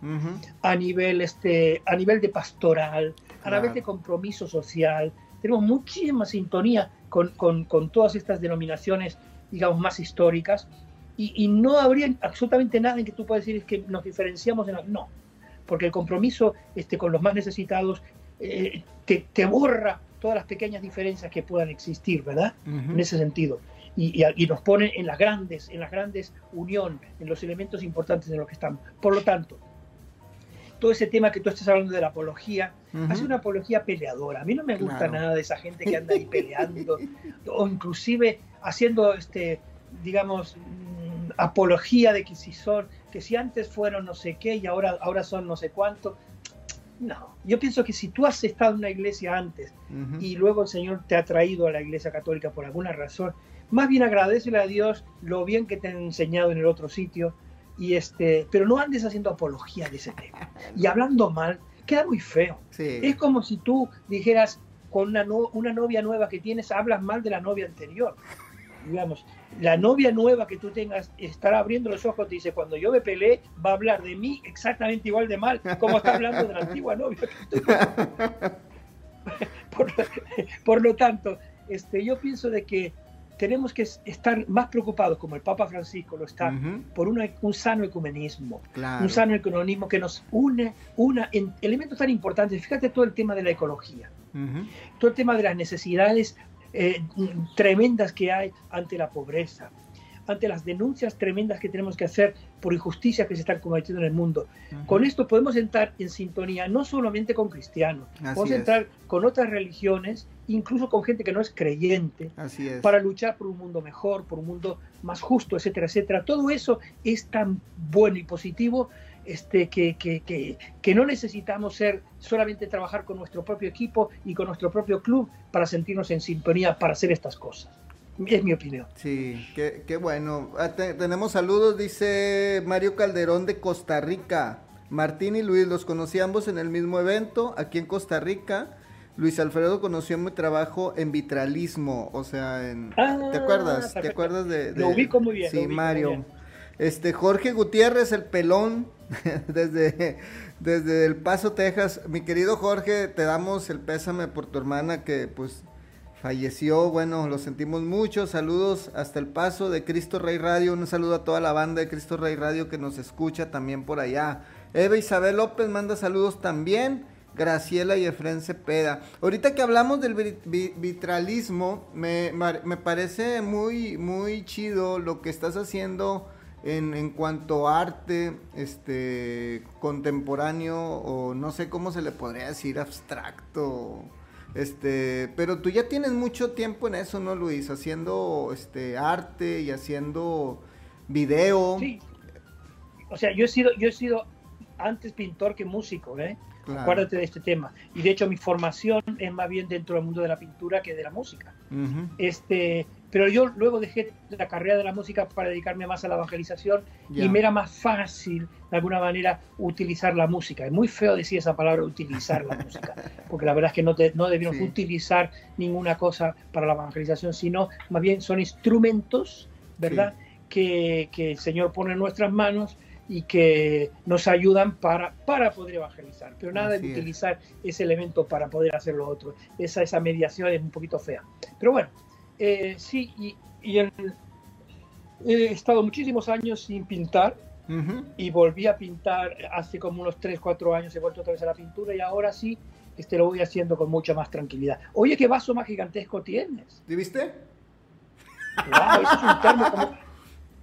a, nivel, este, a nivel de pastoral, a nivel de compromiso social. Tenemos muchísima sintonía con, con, con todas estas denominaciones, digamos, más históricas. Y, y, no habría absolutamente nada en que tú puedas decir que nos diferenciamos en No, porque el compromiso este, con los más necesitados eh, te, te, borra todas las pequeñas diferencias que puedan existir, ¿verdad? En ese sentido y, nos pone en las grandes, en las grandes unión, en los elementos importantes en los que estamos. Por lo tanto, todo ese tema que tú estás hablando de la apología, hace una apología peleadora. A mí no me gusta nada de esa gente que anda ahí peleando, [laughs] o inclusive haciendo, este, digamos, apología de que si son, que si antes fueron no sé qué y ahora, ahora son no sé cuánto. No, yo pienso que si tú has estado en una iglesia antes y luego el Señor te ha traído a la iglesia católica por alguna razón, más bien agradecele a Dios lo bien que te han enseñado en el otro sitio, y este, pero no andes haciendo apología de ese tema. [laughs] Y hablando mal, queda muy feo. Es como si tú dijeras con una, una novia nueva que tienes, hablas mal de la novia anterior. Digamos, la novia nueva que tú tengas estará abriendo los ojos y dice, cuando yo me peleé, va a hablar de mí exactamente igual de mal como está hablando de la antigua novia. [laughs] por, por, lo tanto, este, yo pienso de que tenemos que estar más preocupados, como el Papa Francisco lo está, por una- un sano ecumenismo, Claro. un sano ecumenismo que nos une una, en elementos tan importantes. Fíjate todo el tema de la ecología, todo el tema de las necesidades eh, tremendas que hay ante la pobreza, ante las denuncias tremendas que tenemos que hacer por injusticias que se están cometiendo en el mundo. Con esto podemos entrar en sintonía no solamente con cristianos, Así podemos es. entrar con otras religiones, incluso con gente que no es creyente, Así es. para luchar por un mundo mejor, por un mundo más justo, etcétera, etcétera. Todo eso es tan bueno y positivo este, que, que, que, que no necesitamos ser solamente trabajar con nuestro propio equipo y con nuestro propio club para sentirnos en sintonía para hacer estas cosas. Es mi opinión. Sí, qué, qué bueno. Ah, te- tenemos saludos, dice Mario Calderón de Costa Rica. Martín y Luis los conocí ambos en el mismo evento aquí en Costa Rica. Luis Alfredo conoció mi trabajo en vitralismo, o sea, en... Ah, ¿Te acuerdas? ¿Te acuerdas de, Lo ubico muy bien, Sí, Mario. bien. Este Jorge Gutiérrez, el pelón, [laughs] desde, desde El Paso, Texas. Mi querido Jorge, te damos el pésame por tu hermana que pues falleció. Bueno, lo sentimos mucho. Saludos hasta El Paso de Cristo Rey Radio. Un saludo a toda la banda de Cristo Rey Radio que nos escucha también por allá. Eva Isabel López manda saludos también. Graciela y Efren Cepeda. Ahorita que hablamos del vi- vi- vitralismo, me, me parece muy, muy chido lo que estás haciendo en, en cuanto a arte este, contemporáneo o no sé cómo se le podría decir, abstracto. Este, pero tú ya tienes mucho tiempo en eso, ¿no, Luis? Haciendo este arte y haciendo video. Sí. O sea, yo he sido, yo he sido antes pintor que músico, ¿eh? Claro. Acuérdate de este tema. Y de hecho mi formación es más bien dentro del mundo de la pintura que de la música. Ujú. Este, pero yo luego dejé la carrera de la música para dedicarme más a la evangelización y me era más fácil, de alguna manera, utilizar la música. Es muy feo decir esa palabra, utilizar la música, [laughs] porque la verdad es que no, te- no Sí. utilizar ninguna cosa para la evangelización, sino más bien son instrumentos, ¿verdad? Que, que el Señor pone en nuestras manos y que nos ayudan para, para poder evangelizar. Pero nada Así de es. utilizar ese elemento para poder hacer lo otro. Esa, esa mediación es un poquito fea. Pero bueno, eh, sí, y, y en- he estado muchísimos años sin pintar y volví a pintar hace como unos 3, 4 años, he vuelto otra vez a la pintura y ahora sí este, lo voy haciendo con mucha más tranquilidad. Oye, ¿qué vaso más gigantesco tienes? ¿Sí viste? Wow, eso es un termo como,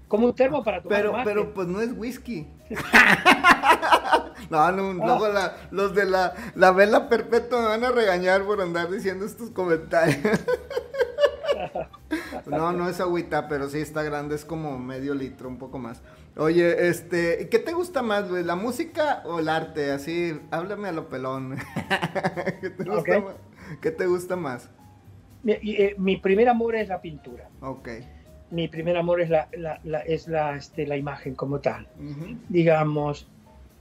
como un termo para tomar Pero, mate. pero pues no es whisky. [laughs] no, no, luego la- los de la, la vela perpetua me van a regañar por andar diciendo estos comentarios. No, no es agüita, pero sí está grande, es como medio litro, un poco más. Oye, este, ¿qué te gusta más, Luis? ¿La música o el arte? Así, háblame a lo pelón. [laughs] ¿Qué te gusta más? ¿Qué te gusta más? Mi, y, eh, mi primer amor es la pintura. Ok. Mi primer amor es la, la- la- es la, este, la imagen como tal. Digamos.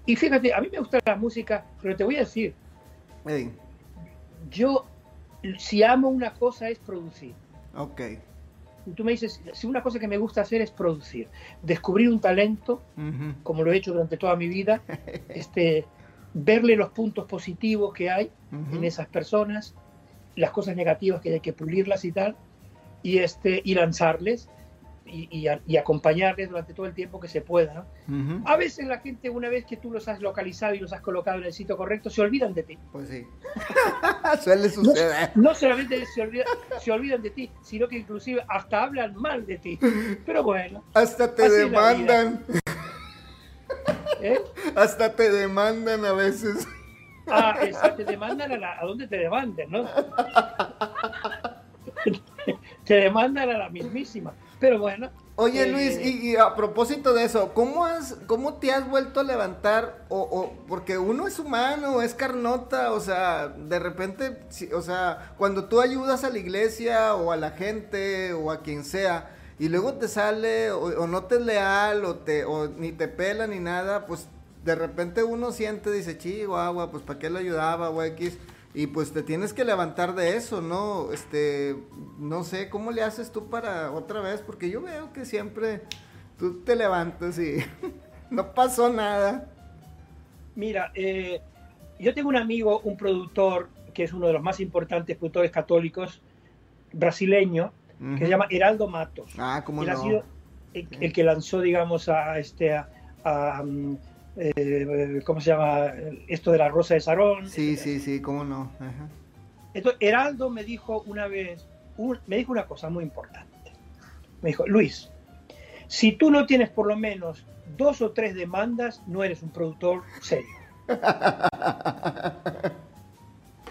Y fíjate, a mí me gusta la música, pero te voy a decir, yo, si amo una cosa es producir. Ok. Y tú me dices, si una cosa que me gusta hacer es producir, descubrir un talento, como lo he hecho durante toda mi vida, [laughs] este, verle los puntos positivos que hay Ujú. en esas personas, las cosas negativas que hay que pulirlas y tal, y, este, y lanzarles y, y a- y acompañarles durante todo el tiempo que se pueda. ¿no? Ujú. A veces la gente, una vez que tú los has localizado y los has colocado en el sitio correcto, se olvidan de ti. Pues sí. [laughs] Suele suceder. No solamente se, olvida- se olvidan de ti, sino que inclusive hasta hablan mal de ti. Pero bueno, Hasta te demandan. ¿eh? Hasta te demandan a veces. Ah, esa, te demandan a, la- a dónde te demanden, ¿no? [laughs] te demandan a la mismísima. Pero bueno. Oye eh, Luis, y, y a propósito de eso, ¿cómo, has, ¿cómo te has vuelto a levantar? O, o- porque uno es humano, es carnota, o sea, de repente, o sea, cuando tú ayudas a la iglesia o a la gente o a quien sea, y luego te sale o, o no te es leal o, te, o ni te pela ni nada, pues de repente uno siente, dice, chihuahua, pues ¿para qué lo ayudaba o X? Y pues te tienes que levantar de eso, ¿no? Este, no sé, ¿cómo le haces tú para otra vez? Porque yo veo que siempre tú te levantas y [laughs] no pasó nada. Mira, eh, yo tengo un amigo, un productor, que es uno de los más importantes productores católicos, brasileño, que se llama Heraldo Matos. Ah, cómo Él ha no. sido el, el que lanzó, digamos, a este a, a, um, eh, ¿cómo se llama? Esto de la Rosa de Sarón. Sí, sí, sí, cómo no. Ajá. Entonces, Heraldo me dijo una vez, un- me dijo una cosa muy importante. Me dijo, Luis, si tú no tienes por lo menos dos o tres demandas, no eres un productor serio. [laughs]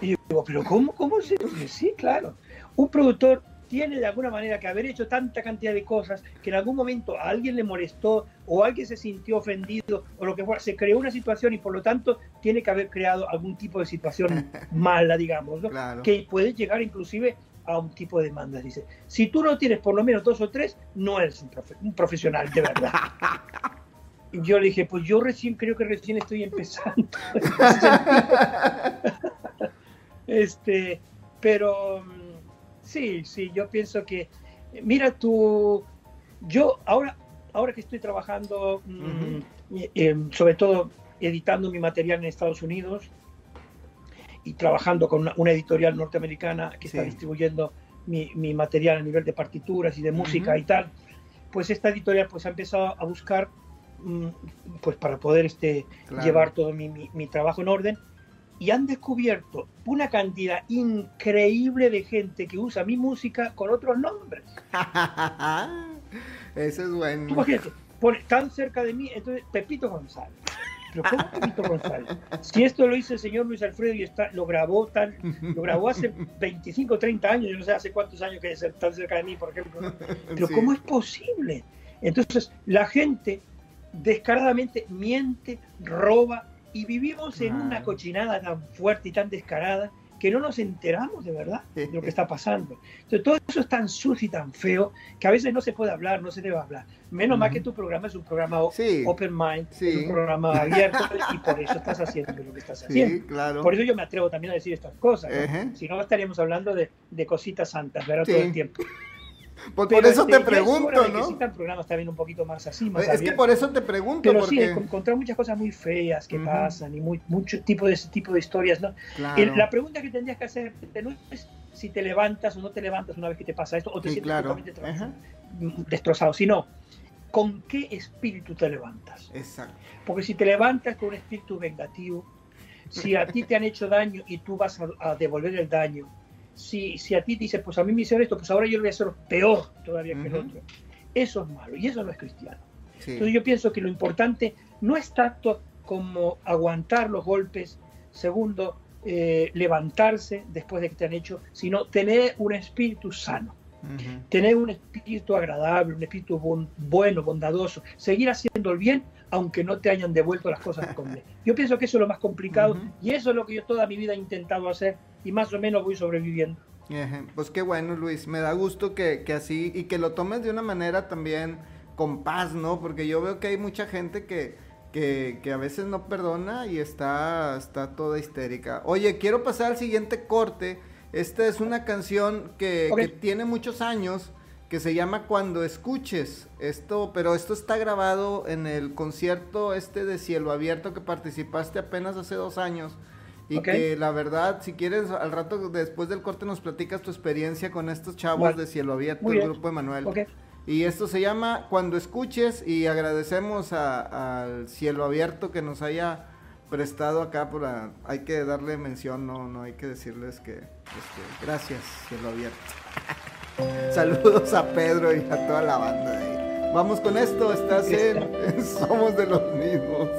Y yo digo, pero ¿cómo? ¿Cómo se? Sí, claro. Un productor tiene de alguna manera que haber hecho tanta cantidad de cosas que en algún momento a alguien le molestó o alguien se sintió ofendido o lo que fuera, se creó una situación y por lo tanto tiene que haber creado algún tipo de situación [laughs] mala, digamos, ¿no? Claro. que puede llegar inclusive a un tipo de demanda. Dice, si tú no tienes por lo menos dos o tres, no eres un, profe- un profesional de verdad. [laughs] Yo le dije, pues yo recién creo que recién estoy empezando. [laughs] este, pero sí, sí, yo pienso que, mira tú, yo ahora, ahora que estoy trabajando, mm, eh, sobre todo editando mi material en Estados Unidos y trabajando con una, una editorial norteamericana que está distribuyendo mi, mi material a nivel de partituras y de música y tal, pues esta editorial pues ha empezado a buscar mm, pues para poder este, Claro. llevar todo mi, mi- mi trabajo en orden y han descubierto una cantidad increíble de gente que usa mi música con otros nombres. [laughs] Eso es Tú bueno. imagínate, pone tan cerca de mí, entonces Pepito González. Pero ¿cómo [laughs] Pepito González? Si esto lo hizo el señor Luis Alfredo y está, lo grabó tan, lo grabó hace [laughs] 25, 30 años, yo no sé hace cuántos años que es tan cerca de mí, por ejemplo. ¿no? Pero Sí. ¿cómo es posible? Entonces, la gente descaradamente miente, roba y vivimos en una cochinada tan fuerte y tan descarada que no nos enteramos de verdad de lo que [laughs] está pasando. Entonces, todo eso es tan sucio y tan feo que a veces no se puede hablar, no se debe hablar. Menos mal que tu programa es un programa Sí. open mind, Sí. es un programa abierto y por eso estás haciendo lo que estás haciendo. Sí, claro. Por eso yo me atrevo también a decir estas cosas. ¿no? Ejé. Si no, estaríamos hablando de, de cositas santas, ¿verdad? Todo el tiempo. Por, por eso este, te pregunto, que ¿no? existan programas también un poquito más así, más Es que por eso te pregunto, Pero sí, porque... he encontrado muchas cosas muy feas que Ujú. pasan y muy, mucho tipo de ese tipo de historias, ¿no? Claro. El- La pregunta que tendrías que hacer no es si te levantas o no te levantas una vez que te pasa esto o te Sí, sientes claro. totalmente Ajá. destrozado, sino con qué espíritu te levantas. Exacto. Porque si te levantas con un espíritu vengativo, si a ti te han hecho daño y tú vas a, a devolver el daño, si, si a ti te dicen, pues a mí me hicieron esto, pues ahora yo lo voy a hacer peor todavía que el Ujú. otro, eso es malo y eso no es cristiano. Sí. Entonces yo pienso que lo importante no es tanto como aguantar los golpes, segundo, eh, levantarse después de que te han hecho, sino tener un espíritu sano, tener un espíritu agradable, un espíritu bon- bueno, bondadoso, seguir haciendo el bien aunque no te hayan devuelto las cosas con bien. Yo pienso que eso es lo más complicado y eso es lo que yo toda mi vida he intentado hacer y más o menos voy sobreviviendo. Pues qué bueno, Luis. Me da gusto que, que así y que lo tomes de una manera también con paz, ¿no? Porque yo veo que hay mucha gente que, que, que a veces no perdona y está, está toda histérica. Oye, quiero pasar al siguiente corte. Esta es una canción que tiene muchos años que se llama Cuando escuches. Esto, pero esto está grabado en el concierto este de Cielo Abierto que participaste apenas hace dos años. Y que la verdad, si quieres, al rato después del corte nos platicas tu experiencia con estos chavos de Cielo Abierto, el grupo Emanuel. Ok. Y esto se llama Cuando escuches y agradecemos a- al Cielo Abierto que nos haya prestado acá por la- hay que darle mención, no, no hay que decirles que este, gracias Cielo Abierto. [laughs] [laughs] Saludos a Pedro y a toda la banda de ahí. Vamos con esto, estás en, [laughs] Somos de los mismos.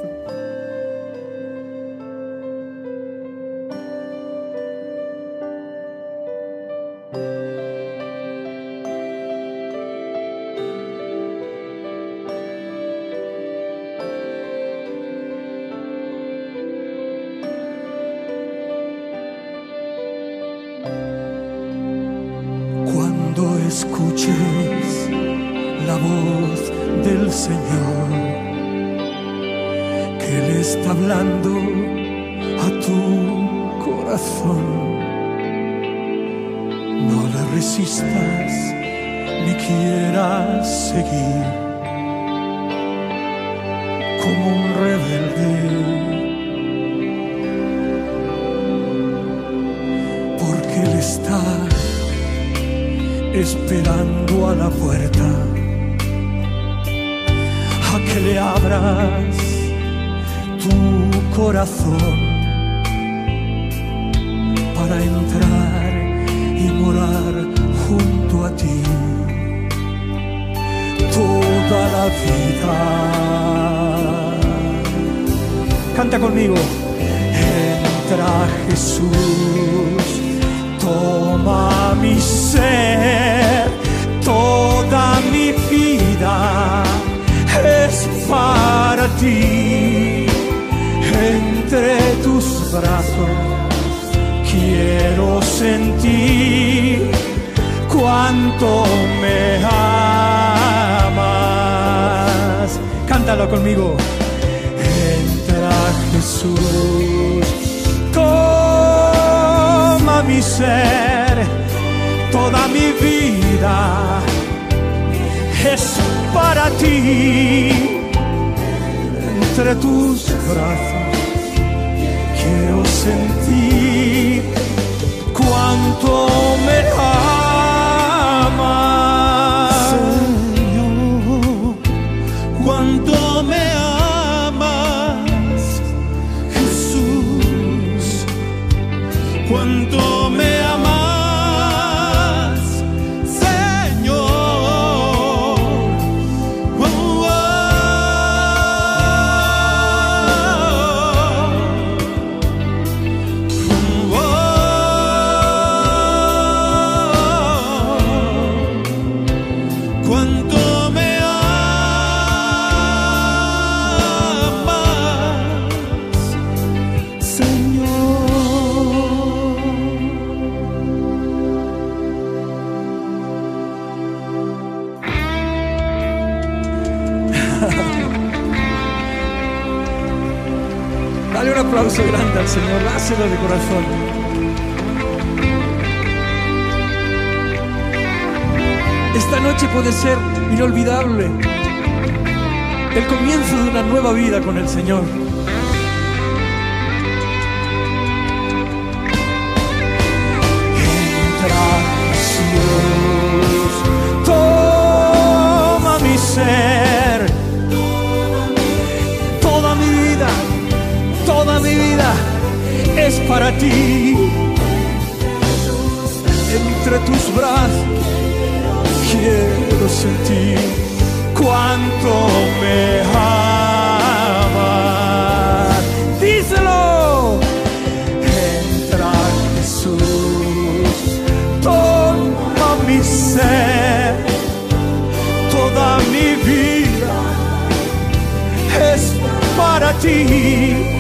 Toda mi vida es para ti. Entre tus brazos quiero sentir cuánto me amas. Señor, dáselo de corazón. Esta noche puede ser inolvidable, el comienzo de una nueva vida con el Señor. Es para ti. Entre tus brazos quiero sentir cuánto me amas. Díselo. Entra Jesús, toma mi ser, toda mi vida es para ti.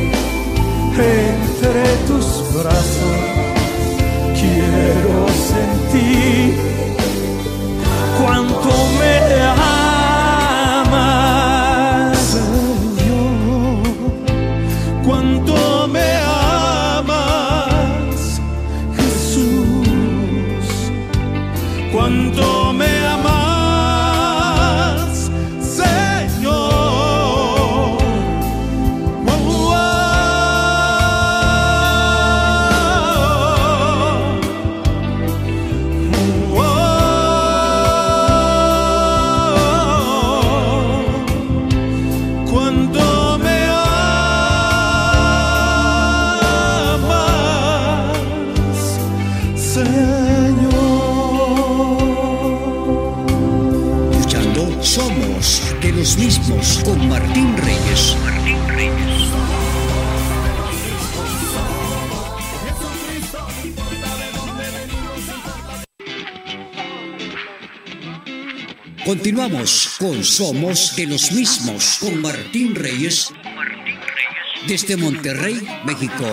Tus brazos Somos de los mismos con Martín Reyes desde Monterrey, México.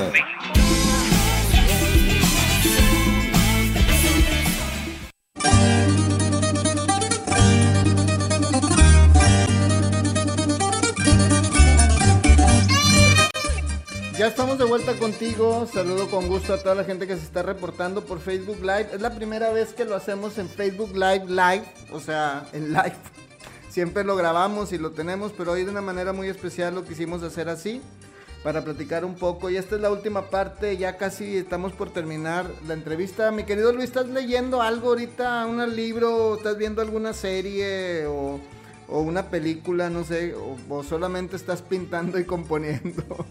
Ya estamos de vuelta contigo. Saludo con gusto a toda la gente que se está reportando por Facebook Live. Es la primera vez que lo hacemos en Facebook Live Live, o sea, en live. Siempre lo grabamos y lo tenemos, pero hoy de una manera muy especial lo quisimos hacer así. para platicar un poco. Y esta es la última parte, ya casi estamos por terminar la entrevista. Mi querido Luis, ¿estás leyendo algo ahorita? ¿Un libro? ¿Estás viendo alguna serie o, o una película? No sé, o, o solamente estás pintando y componiendo. [laughs]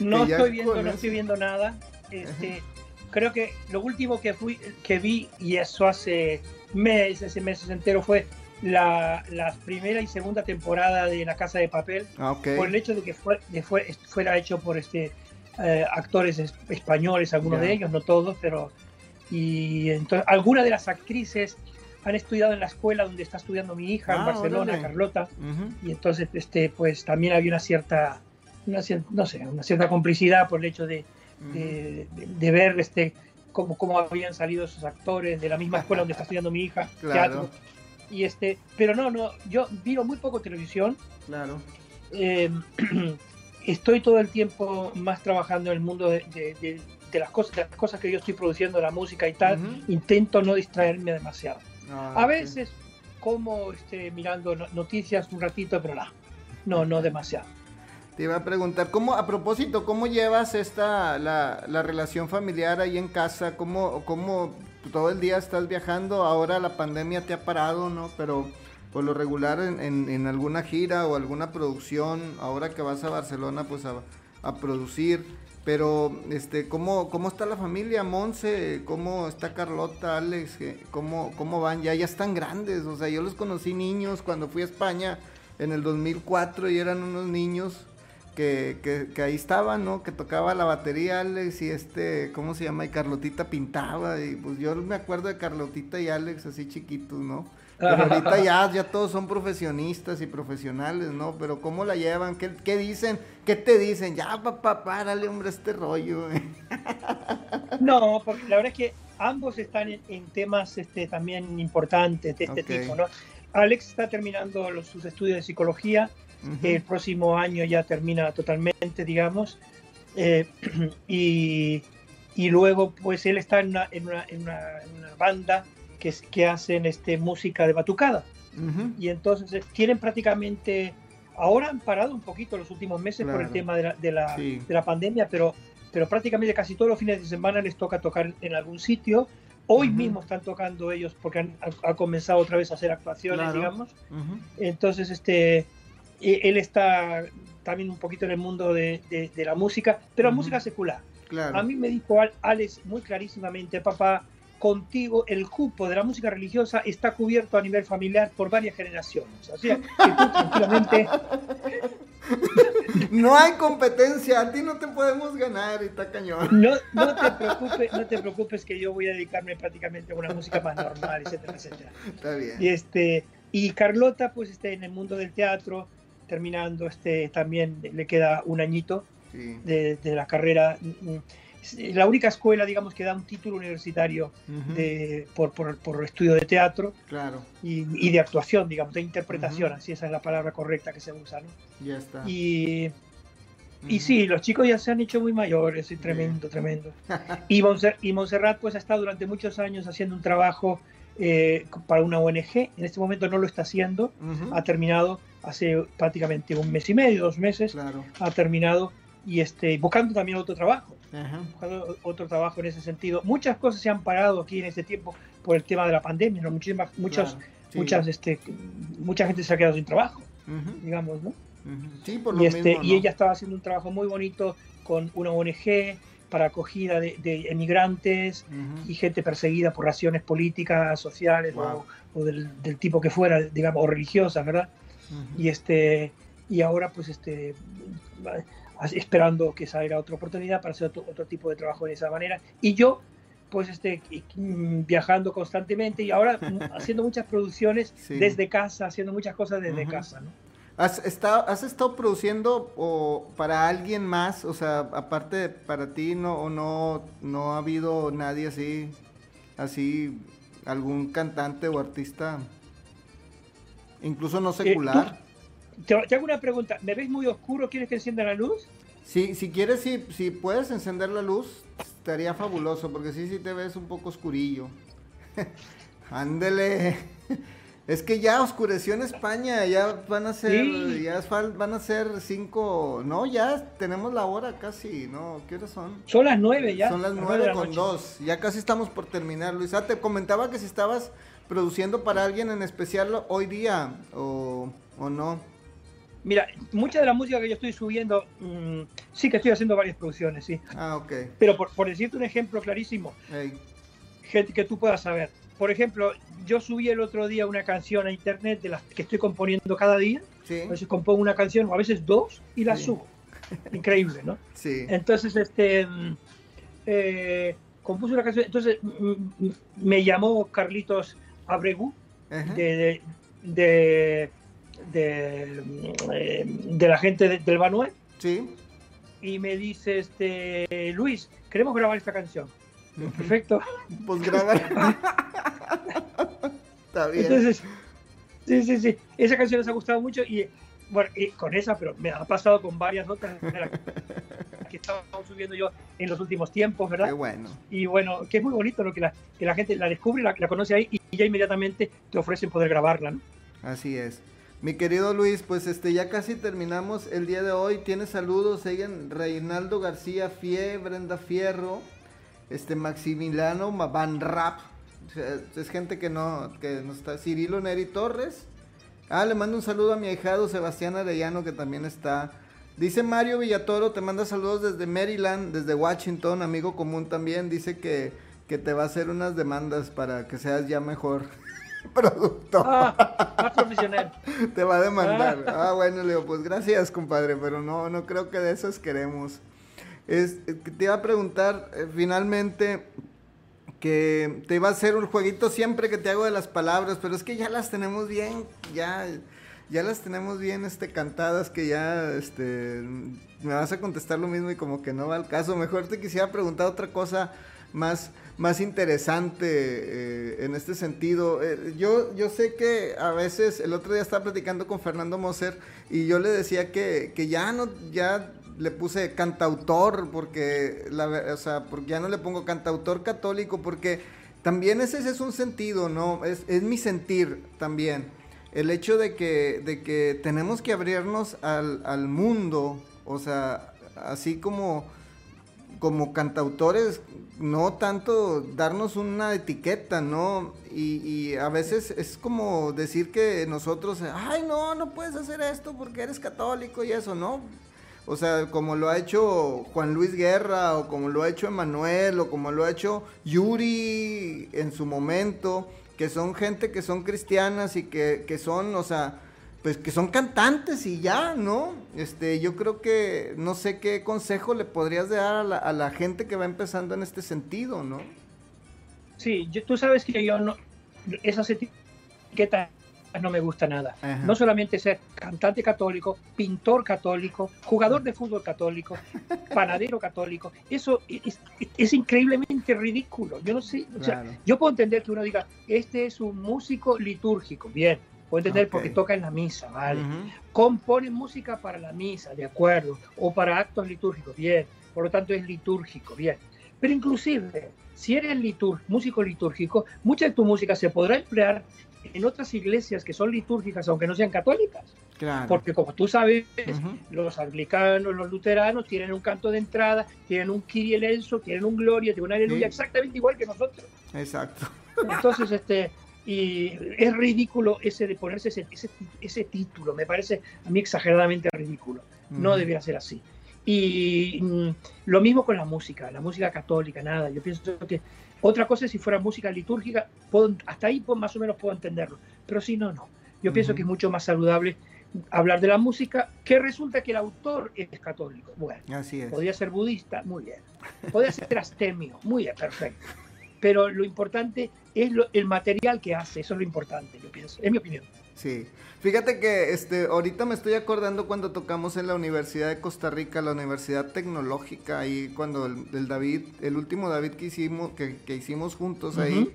No estoy viendo, no estoy viendo nada. Este, creo que lo último que fui, que vi, y eso hace meses y meses entero, fue la, la primera y segunda temporada de La Casa de Papel, Ah, ok. por el hecho de que fue, de fue- fuera hecho por este eh, actores es- españoles, algunos Ya. de ellos, no todos, pero y entonces algunas de las actrices han estudiado en la escuela donde está estudiando mi hija en Ah, Barcelona, órale. Carlota Ujú. y entonces este pues también había una cierta una no sé una cierta complicidad por el hecho de, de, de- de ver este cómo, cómo habían salido esos actores de la misma escuela donde está estudiando mi hija Claro. teatro y este pero no no yo miro muy poco televisión. Claro. eh, [clears throat] estoy todo el tiempo más trabajando en el mundo de, de- de- de las cosas de las cosas que yo estoy produciendo la música y tal intento no distraerme demasiado. Ah, a veces como este, mirando no- noticias un ratito pero no no no demasiado. Te iba a preguntar, ¿cómo, a propósito, cómo llevas esta, la, la relación familiar ahí en casa? ¿Cómo, ¿Cómo todo el día estás viajando? Ahora la pandemia te ha parado, ¿no? Pero por lo regular en, alguna gira o alguna producción, ahora que vas a Barcelona, pues a, producir. Pero, este, ¿cómo, ¿cómo está la familia, Monse? ¿Cómo está Carlota, Alex? ¿Qué- ¿Cómo, ¿Cómo van? Ya, ya están grandes. O sea, yo los conocí niños cuando fui a España en el 2004 y eran unos niños que, que, que ahí estaban, ¿no? Que tocaba la batería Alex y este, ¿cómo se llama? Y Carlotita pintaba y pues yo me acuerdo de Carlotita y Alex así chiquitos, ¿no? Pero ahorita ya, ya todos son profesionistas y profesionales, ¿no? Pero ¿cómo la llevan? ¿Qué, qué dicen? ¿Qué te dicen? Ya, papá, párale, hombre, este rollo. eh". [laughs] No, porque la verdad es que ambos están en, en temas este, también importantes de este Ok. tipo, ¿no? Alex está terminando los- sus estudios de psicología, Ujú. el próximo año ya termina totalmente, digamos, eh, [clears throat] y, y luego pues él está en una, en una, en una- en una banda que, que hacen este, música de batucada, Ujú. y entonces eh, tienen prácticamente, ahora han parado un poquito los últimos meses por el Claro. tema de la, de la, Sí. de la pandemia, pero, pero prácticamente casi todos los fines de semana les toca tocar en algún sitio. Hoy Ujú. mismo están tocando ellos porque han, ha, ha comenzado otra vez a hacer actuaciones, Claro. digamos. Ujú. Entonces, este, él está también un poquito en el mundo de, de- de la música, pero Ujú. música secular. Claro. A mí me dijo Al- Alex muy clarísimamente, papá, contigo el cupo de la música religiosa está cubierto a nivel familiar por varias generaciones. Así que tú tranquilamente [laughs] No hay competencia, a ti no te podemos ganar, está cañón. no, no te preocupes, no te preocupes que yo voy a dedicarme prácticamente a una música más normal, etcétera, etcétera. Está bien. Y este y Carlota pues está en el mundo del teatro terminando este también le queda un añito Sí. de, de la carrera la única escuela digamos que da un título universitario de, por, por, por estudio de teatro Claro, y, y de actuación digamos de interpretación así esa es la palabra correcta que se usa ¿no? ya está. y y sí, los chicos ya se han hecho muy mayores, sí, tremendo, tremendo. [laughs] Y, y Montserrat pues ha estado durante muchos años haciendo un trabajo eh, para una ONG, en este momento no lo está haciendo, Ujú. ha terminado hace prácticamente un mes y medio, dos meses, Claro. ha terminado y este, buscando también otro trabajo, Ajá. buscando otro trabajo en ese sentido. Muchas cosas se han parado aquí en este tiempo por el tema de la pandemia, ¿no? Muchísimas, muchos, Claro, sí. muchas, este, mucha gente se ha quedado sin trabajo, Ujú, digamos, ¿no? Sí, por lo y, este, mismo. y ¿no? ella estaba haciendo un trabajo muy bonito con una ONG para acogida de, de emigrantes Ujú. y gente perseguida por razones políticas, sociales Wow. o, o del, del tipo que fuera, digamos, o religiosas, ¿verdad? Ujú. Y este y ahora pues este esperando que salga otra oportunidad para hacer otro, otro tipo de trabajo de esa manera. Y yo pues este mm, viajando constantemente y ahora mm, [laughs] haciendo muchas producciones Sí. desde casa, haciendo muchas cosas desde Ujú. casa, ¿no? ¿Has estado, ¿Has estado produciendo o para alguien más? O sea, aparte de para ti, no, o no, no ha habido nadie así, así, algún cantante o artista, incluso no secular. Te, te hago una pregunta, ¿me ves muy oscuro? ¿Quieres que encienda la luz? Sí, si quieres, si, si puedes encender la luz, estaría fabuloso, porque sí, sí te ves un poco oscurillo. [laughs] Ándele. Es que ya oscureció en España, ya van a ser, Sí. ya van a ser cinco, no, ya tenemos la hora casi, ¿no? ¿Qué horas son? Son las nueve ya. Son las nueve la con noche. dos, ya casi estamos por terminar, Luis. Ah, te comentaba que si estabas produciendo para alguien en especial hoy día, o, o no. Mira, mucha de la música que yo estoy subiendo, mm, sí que estoy haciendo varias producciones, sí. Ah, ok. Pero por, por decirte un ejemplo clarísimo, gente que tú puedas saber. Por ejemplo, yo subí el otro día una canción a internet de las que estoy componiendo cada día. sí, A veces compongo una canción o a veces dos y la Sí. subo. [laughs] Increíble, ¿no? sí. Entonces, este, mm, eh, compuse una canción. Entonces, mm, mm, me llamó Carlitos Abregu de, de, de, de, eh, la gente de- del Banuel Sí. y me dice, este, Luis, queremos grabar esta canción. Perfecto. Pues grabar. Está bien. Entonces, sí, sí, sí. Esa canción les ha gustado mucho y, bueno, y con esa, pero me ha pasado con varias otras que estamos subiendo yo en los últimos tiempos, Qué ¿verdad? bueno. Y bueno, que es muy bonito, ¿no? Que la, que la gente la descubre, la, la conoce ahí y, ya inmediatamente te ofrecen poder grabarla, ¿no? Así es. Mi querido Luis, pues este ya casi terminamos el día de hoy. Tiene saludos, siguen Reinaldo García Fie, Brenda Fierro, este Maximiliano Ma- Van Rap. O sea, Es gente que no, que no está. Cirilo Neri Torres. Ah, le mando un saludo a mi ahijado Sebastián Arellano, que también está. Dice Mario Villatoro, te manda saludos desde Maryland, desde Washington, amigo común también. Dice que, que te va a hacer unas demandas para que seas ya mejor [laughs] productor. Ah, más profesional. Te va a demandar. Ah, bueno, Leo, pues gracias, compadre, pero no, no creo que de esos queremos. Es, te iba a preguntar, eh, finalmente, que te iba a hacer un jueguito siempre que te hago de las palabras, pero es que ya las tenemos bien, ya, ya las tenemos bien este, cantadas, que ya este, me vas a contestar lo mismo y como que no va al caso. Mejor te quisiera preguntar otra cosa más, más interesante eh, en este sentido. Eh, yo, yo sé que a veces, el otro día estaba platicando con Fernando Moser y yo le decía que, que ya no, ya le puse cantautor porque, la, o sea, porque ya no le pongo cantautor católico porque también ese, ese es un sentido, ¿no? Es, es mi sentir también. El hecho de que, de que tenemos que abrirnos al, al mundo, o sea, así como como cantautores, no tanto darnos una etiqueta, ¿no? Y a veces es como decir que nosotros, ay, no, no puedes hacer esto porque eres católico y eso, ¿no? O sea, como lo ha hecho Juan Luis Guerra, o como lo ha hecho Emanuel, o como lo ha hecho Yuri en su momento, que son gente que son cristianas y que, que son, o sea, pues que son cantantes y ya, ¿no? Este, yo creo que no sé qué consejo le podrías dar a la, a la gente que va empezando en este sentido, ¿no? Sí, yo- tú sabes que yo no, esas etiquetas no me gusta nada. Ajá. No solamente ser cantante católico, pintor católico, jugador de fútbol católico, [laughs] panadero católico, eso es, es increíblemente ridículo. Yo no sé, o sea, Claro. yo puedo entender que uno diga, este es un músico litúrgico, bien, puedo entender Ok. porque toca en la misa, ¿vale? Ujú. compone música para la misa, de acuerdo, o para actos litúrgicos, bien, por lo tanto es litúrgico, bien. Pero inclusive, si eres litur- músico litúrgico, mucha de tu música se podrá emplear en otras iglesias que son litúrgicas, aunque no sean católicas, Claro. porque como tú sabes, Ujú. los anglicanos, los luteranos tienen un canto de entrada, tienen un Kyrie eleison, tienen un gloria, tienen un aleluya, Sí. exactamente igual que nosotros. Exacto. Entonces, este, y es ridículo ese de ponerse ese, ese, ese título, me parece a mí exageradamente ridículo. No Ujú. debería ser así. Y mm, lo mismo con la música, la música católica, nada. Yo pienso que otra cosa es si fuera música litúrgica, puedo- hasta ahí pues, más o menos puedo entenderlo. Pero si no, no. Yo pienso que es mucho más saludable hablar de la música, que resulta que el autor es católico. Bueno, Así es. podría ser budista, muy bien. Podría ser astemio, muy bien, perfecto. Pero lo importante es lo- el material que hace, eso es lo importante, yo pienso, es mi opinión. Sí. Fíjate que este ahorita me estoy acordando cuando tocamos en la Universidad de Costa Rica, la Universidad Tecnológica, ahí cuando el, el David, el último David que hicimos, que, que hicimos juntos ahí.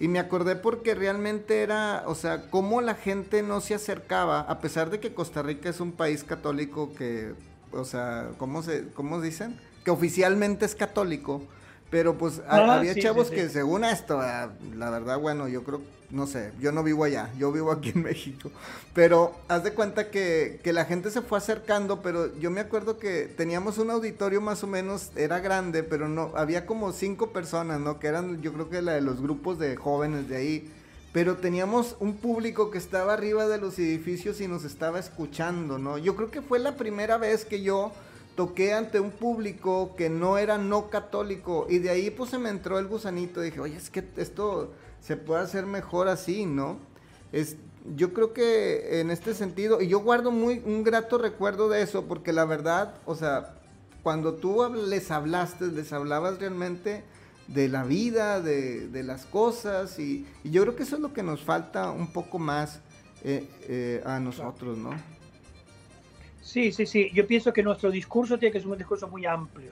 Y me acordé porque realmente era, o sea, cómo la gente no se acercaba, a pesar de que Costa Rica es un país católico que, o sea, ¿cómo se, cómo dicen? Que oficialmente es católico, pero pues ha- había sí, chavos sí, que según esto, ah, la verdad, bueno, yo creo, no sé, yo no vivo allá, yo vivo aquí en [laughs] México. Pero haz de cuenta que, que, la gente se fue acercando, pero yo me acuerdo que teníamos un auditorio más o menos, era grande, pero no, había como cinco personas, ¿no? Que eran, yo creo que la de los grupos de jóvenes de ahí. Pero teníamos un público que estaba arriba de los edificios y nos estaba escuchando, ¿no? Yo creo que fue la primera vez que yo toqué ante un público que no era no católico y de ahí pues se me entró el gusanito, dije, oye, es que esto se puede hacer mejor así, ¿no? Es, yo creo que en este sentido, y yo guardo muy un grato recuerdo de eso, porque la verdad, o sea, cuando tú les hablaste, les hablabas realmente de la vida, de, de las cosas, y, y, yo creo que eso es lo que nos falta un poco más eh, eh, a nosotros, ¿no? Sí, sí, sí. Yo pienso que nuestro discurso tiene que ser un discurso muy amplio.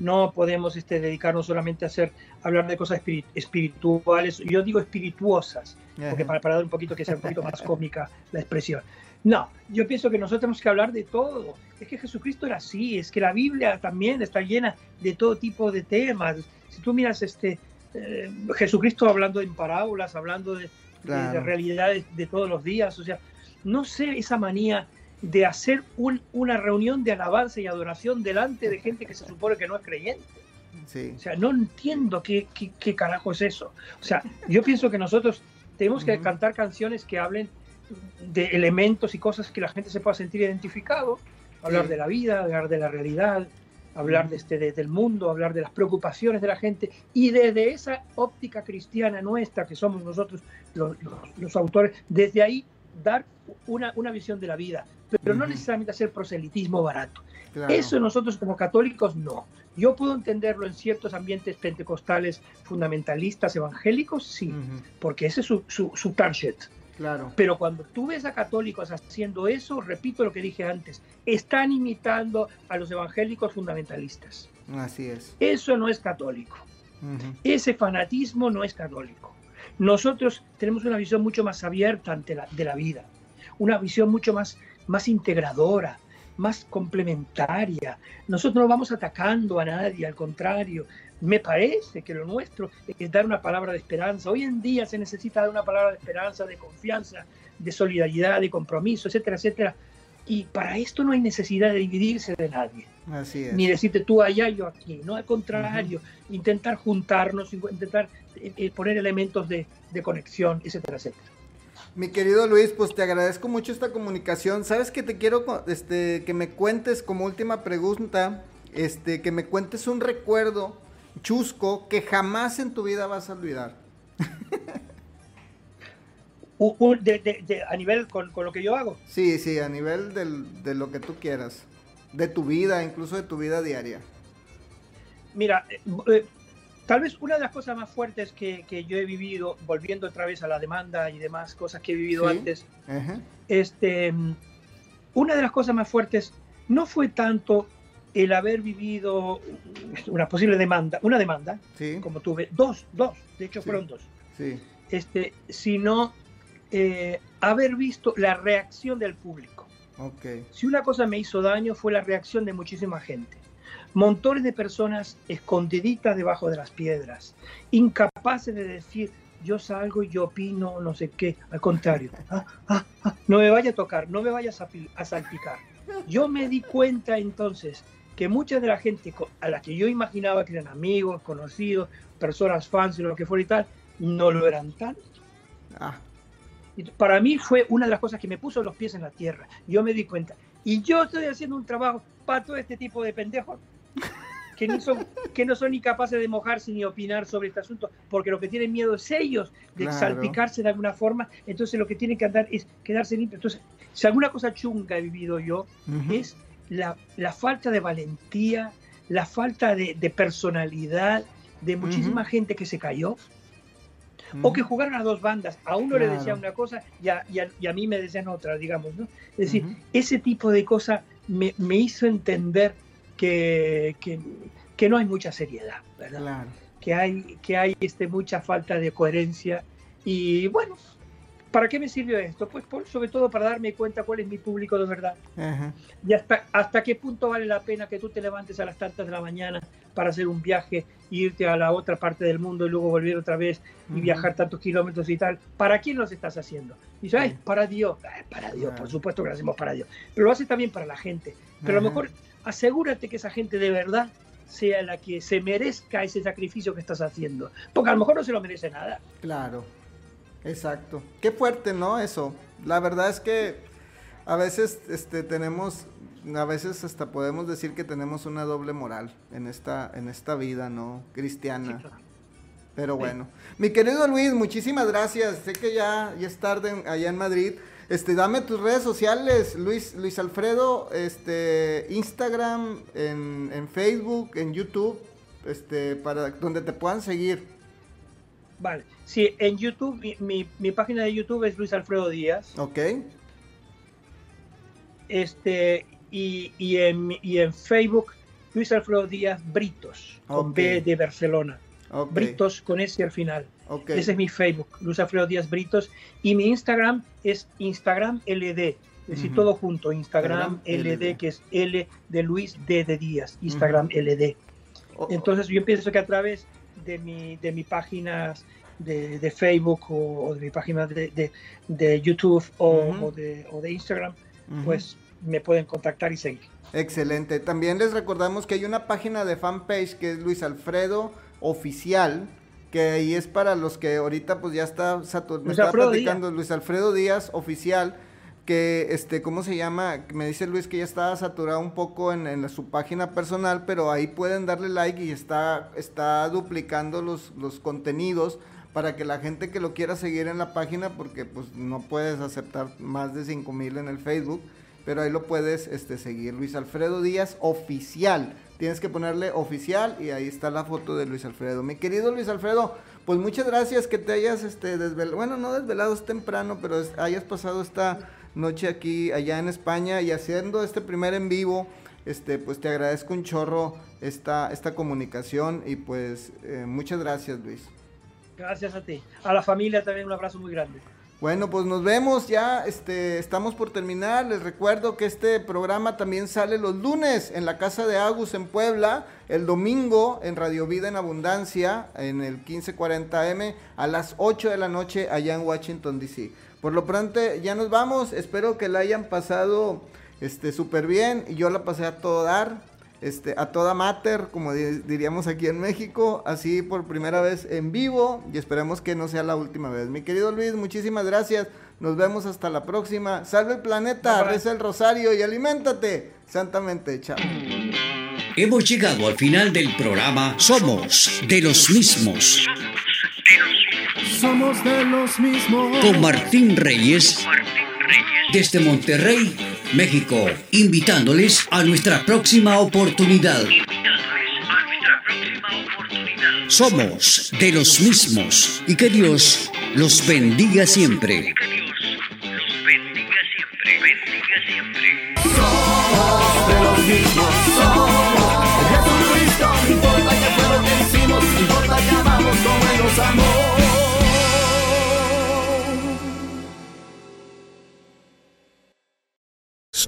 No podemos este, dedicarnos solamente a hacer, hablar de cosas espirituales. Yo digo espirituosas, porque para, para, dar un poquito que sea un poquito más cómica la expresión. No, yo pienso que nosotros tenemos que hablar de todo. Es que Jesucristo era así, es que la Biblia también está llena de todo tipo de temas. Si tú miras este eh, Jesucristo hablando en parábolas, hablando de, claro. de, de realidades de todos los días, o sea, no sé esa manía de hacer un, una reunión de alabanza y adoración delante de gente que se supone que no es creyente. Sí. O sea, no entiendo qué, qué, qué, carajo es eso. O sea, yo pienso que nosotros tenemos que uh -huh. cantar canciones que hablen de elementos y cosas que la gente se pueda sentir identificado, hablar sí. de la vida, hablar de la realidad, hablar de este, de, del mundo, hablar de las preocupaciones de la gente y desde esa óptica cristiana nuestra, que somos nosotros los, los, los autores, desde ahí dar una, una, visión de la vida, pero no necesariamente hacer proselitismo barato. Claro. Eso nosotros como católicos no. Yo puedo entenderlo en ciertos ambientes pentecostales fundamentalistas evangélicos, sí, uh -huh. porque ese es su, su, su target. Claro. Pero cuando tú ves a católicos haciendo eso, repito lo que dije antes, están imitando a los evangélicos fundamentalistas. Así es. Eso no es católico. Uh -huh. Ese fanatismo no es católico. Nosotros tenemos una visión mucho más abierta ante la, de la vida, una visión mucho más, más integradora, más complementaria. Nosotros no vamos atacando a nadie, al contrario. Me parece que lo nuestro es dar una palabra de esperanza. Hoy en día se necesita dar una palabra de esperanza, de confianza, de solidaridad, de compromiso, etcétera, etcétera. Y para esto no hay necesidad de dividirse de nadie. Así es. Ni decirte tú allá, yo aquí. No, al contrario, uh -huh. intentar juntarnos, intentar eh, eh, poner elementos de, de conexión, etcétera, etcétera. Mi querido Luis, pues te agradezco mucho esta comunicación. Sabes que te quiero este, que me cuentes como última pregunta, este, que me cuentes un recuerdo chusco que jamás en tu vida vas a olvidar. [laughs] de, de, de, a nivel con, con, lo que yo hago. Sí, sí, a nivel del, de lo que tú quieras. De tu vida, incluso de tu vida diaria. Mira, eh, eh, tal vez una de las cosas más fuertes que, que, yo he vivido, volviendo otra vez a la demanda y demás cosas que he vivido ¿Sí? antes, uh -huh. este, una de las cosas más fuertes no fue tanto el haber vivido una posible demanda, una demanda, sí. como tuve, dos, dos, de hecho sí. fueron dos, sí. este, sino eh, haber visto la reacción del público. Okay. Si una cosa me hizo daño fue la reacción de muchísima gente. Montones de personas escondiditas debajo de las piedras, incapaces de decir yo salgo y yo opino, no sé qué, al contrario, ah, ah, ah, no me vaya a tocar, no me vayas a, a salpicar. Yo me di cuenta entonces que mucha de la gente a la que yo imaginaba que eran amigos, conocidos, personas fans y lo que fuera y tal, no lo eran tanto. Ah. Para mí fue una de las cosas que me puso los pies en la tierra. Yo me di cuenta. Y yo estoy haciendo un trabajo para todo este tipo de pendejos que no son, que no son ni capaces de mojarse ni opinar sobre este asunto, porque lo que tienen miedo es ellos de claro. salpicarse de alguna forma. Entonces lo que tienen que andar es quedarse limpios. Entonces, si alguna cosa chunga he vivido yo, uh -huh. es la, la, falta de valentía, la falta de, de personalidad de muchísima uh -huh. gente que se cayó, o que jugaron a dos bandas. A uno claro. le decían una cosa y a, y, a, y a, mí me decían otra, digamos. ¿no? Es decir, uh -huh. ese tipo de cosas me, me hizo entender que, que, que, no hay mucha seriedad, ¿verdad? Claro. Que hay, que hay este, mucha falta de coherencia y bueno, ¿Para qué me sirvió esto? Pues por- sobre todo para darme cuenta cuál es mi público de verdad. Ajá. Y hasta, hasta qué punto vale la pena que tú te levantes a las tantas de la mañana para hacer un viaje, e irte a la otra parte del mundo y luego volver otra vez y viajar tantos kilómetros y tal. ¿Para quién los estás haciendo? Y dices, para Dios. Ay, para Dios, por supuesto que lo hacemos para Dios. Pero lo haces también para la gente. Pero a lo mejor asegúrate que esa gente de verdad sea la que se merezca ese sacrificio que estás haciendo. Porque a lo mejor no se lo merece nada. Claro, exacto. Qué fuerte, ¿no? Eso. La verdad es que a veces este, tenemos, a veces hasta podemos decir que tenemos una doble moral en esta, en esta vida, ¿no? Cristiana. Pero bueno. Mi querido Luis, muchísimas gracias. Sé que ya, ya es tarde en- allá en Madrid. Este, dame tus redes sociales, Luis, Luis Alfredo, este, Instagram, en, en Facebook, en YouTube, este, para donde te puedan seguir. Vale. Sí, en YouTube, mi, mi- mi página de YouTube es Luis Alfredo Díaz. ¿Ok? Este, y, y, en, y en Facebook, Luis Alfredo Díaz Britos, con Ok. B de Barcelona. Britos con S al final. Ese es mi Facebook, Luis Alfredo Díaz Britos. Y mi Instagram es Instagram LD. Es decir, todo junto. Instagram LD, LD. que es L de Luis, D de Díaz. Instagram LD. O- Entonces yo pienso que a través de mi, de mi páginas de, de Facebook o, o de mi página de, de- de YouTube o, de, o de Instagram, pues me pueden contactar y seguir. Excelente. También les recordamos que hay una página de fanpage que es Luis Alfredo Oficial, que ahí es para los que ahorita pues ya está satur- me Alfredo platicando Luis Alfredo Díaz Oficial, que este, ¿cómo se llama? Me dice Luis que ya estaba saturado un poco en, en su página personal, pero ahí pueden darle like y está, está duplicando los, los contenidos para que la gente que lo quiera seguir en la página, porque pues no puedes aceptar más de 5 mil en el Facebook, pero ahí lo puedes este, seguir. Luis Alfredo Díaz Oficial. Tienes que ponerle oficial y ahí está la foto de Luis Alfredo. Mi querido Luis Alfredo, pues muchas gracias que te hayas este, desvelado. Bueno, no desvelado, es temprano, pero es- hayas pasado esta noche aquí, allá en España y haciendo este primer en vivo. Este, pues te agradezco un chorro esta, esta comunicación y pues eh, muchas gracias Luis. Gracias a ti. A la familia también un abrazo muy grande. Bueno, pues nos vemos ya, este, estamos por terminar. Les recuerdo que este programa también sale los lunes en la casa de Agus en Puebla, el domingo en Radio Vida en Abundancia, en el 1540M, a las 8 de la noche allá en Washington, D.C. Por lo pronto ya nos vamos, espero que la hayan pasado este, súper bien y yo la pasé a todo dar. Este, a toda mater, como di- diríamos aquí en México, así por primera vez en vivo y esperemos que no sea la última vez. Mi querido Luis, muchísimas gracias. Nos vemos hasta la próxima. Salve el planeta, Bye, reza el rosario y aliméntate santamente. Chao. Hemos llegado al final del programa Somos de los mismos. Somos de los mismos. Con Martín Reyes. Desde Monterrey, México. Invitándoles a nuestra próxima oportunidad. Somos de los mismos. Y que Dios los bendiga siempre.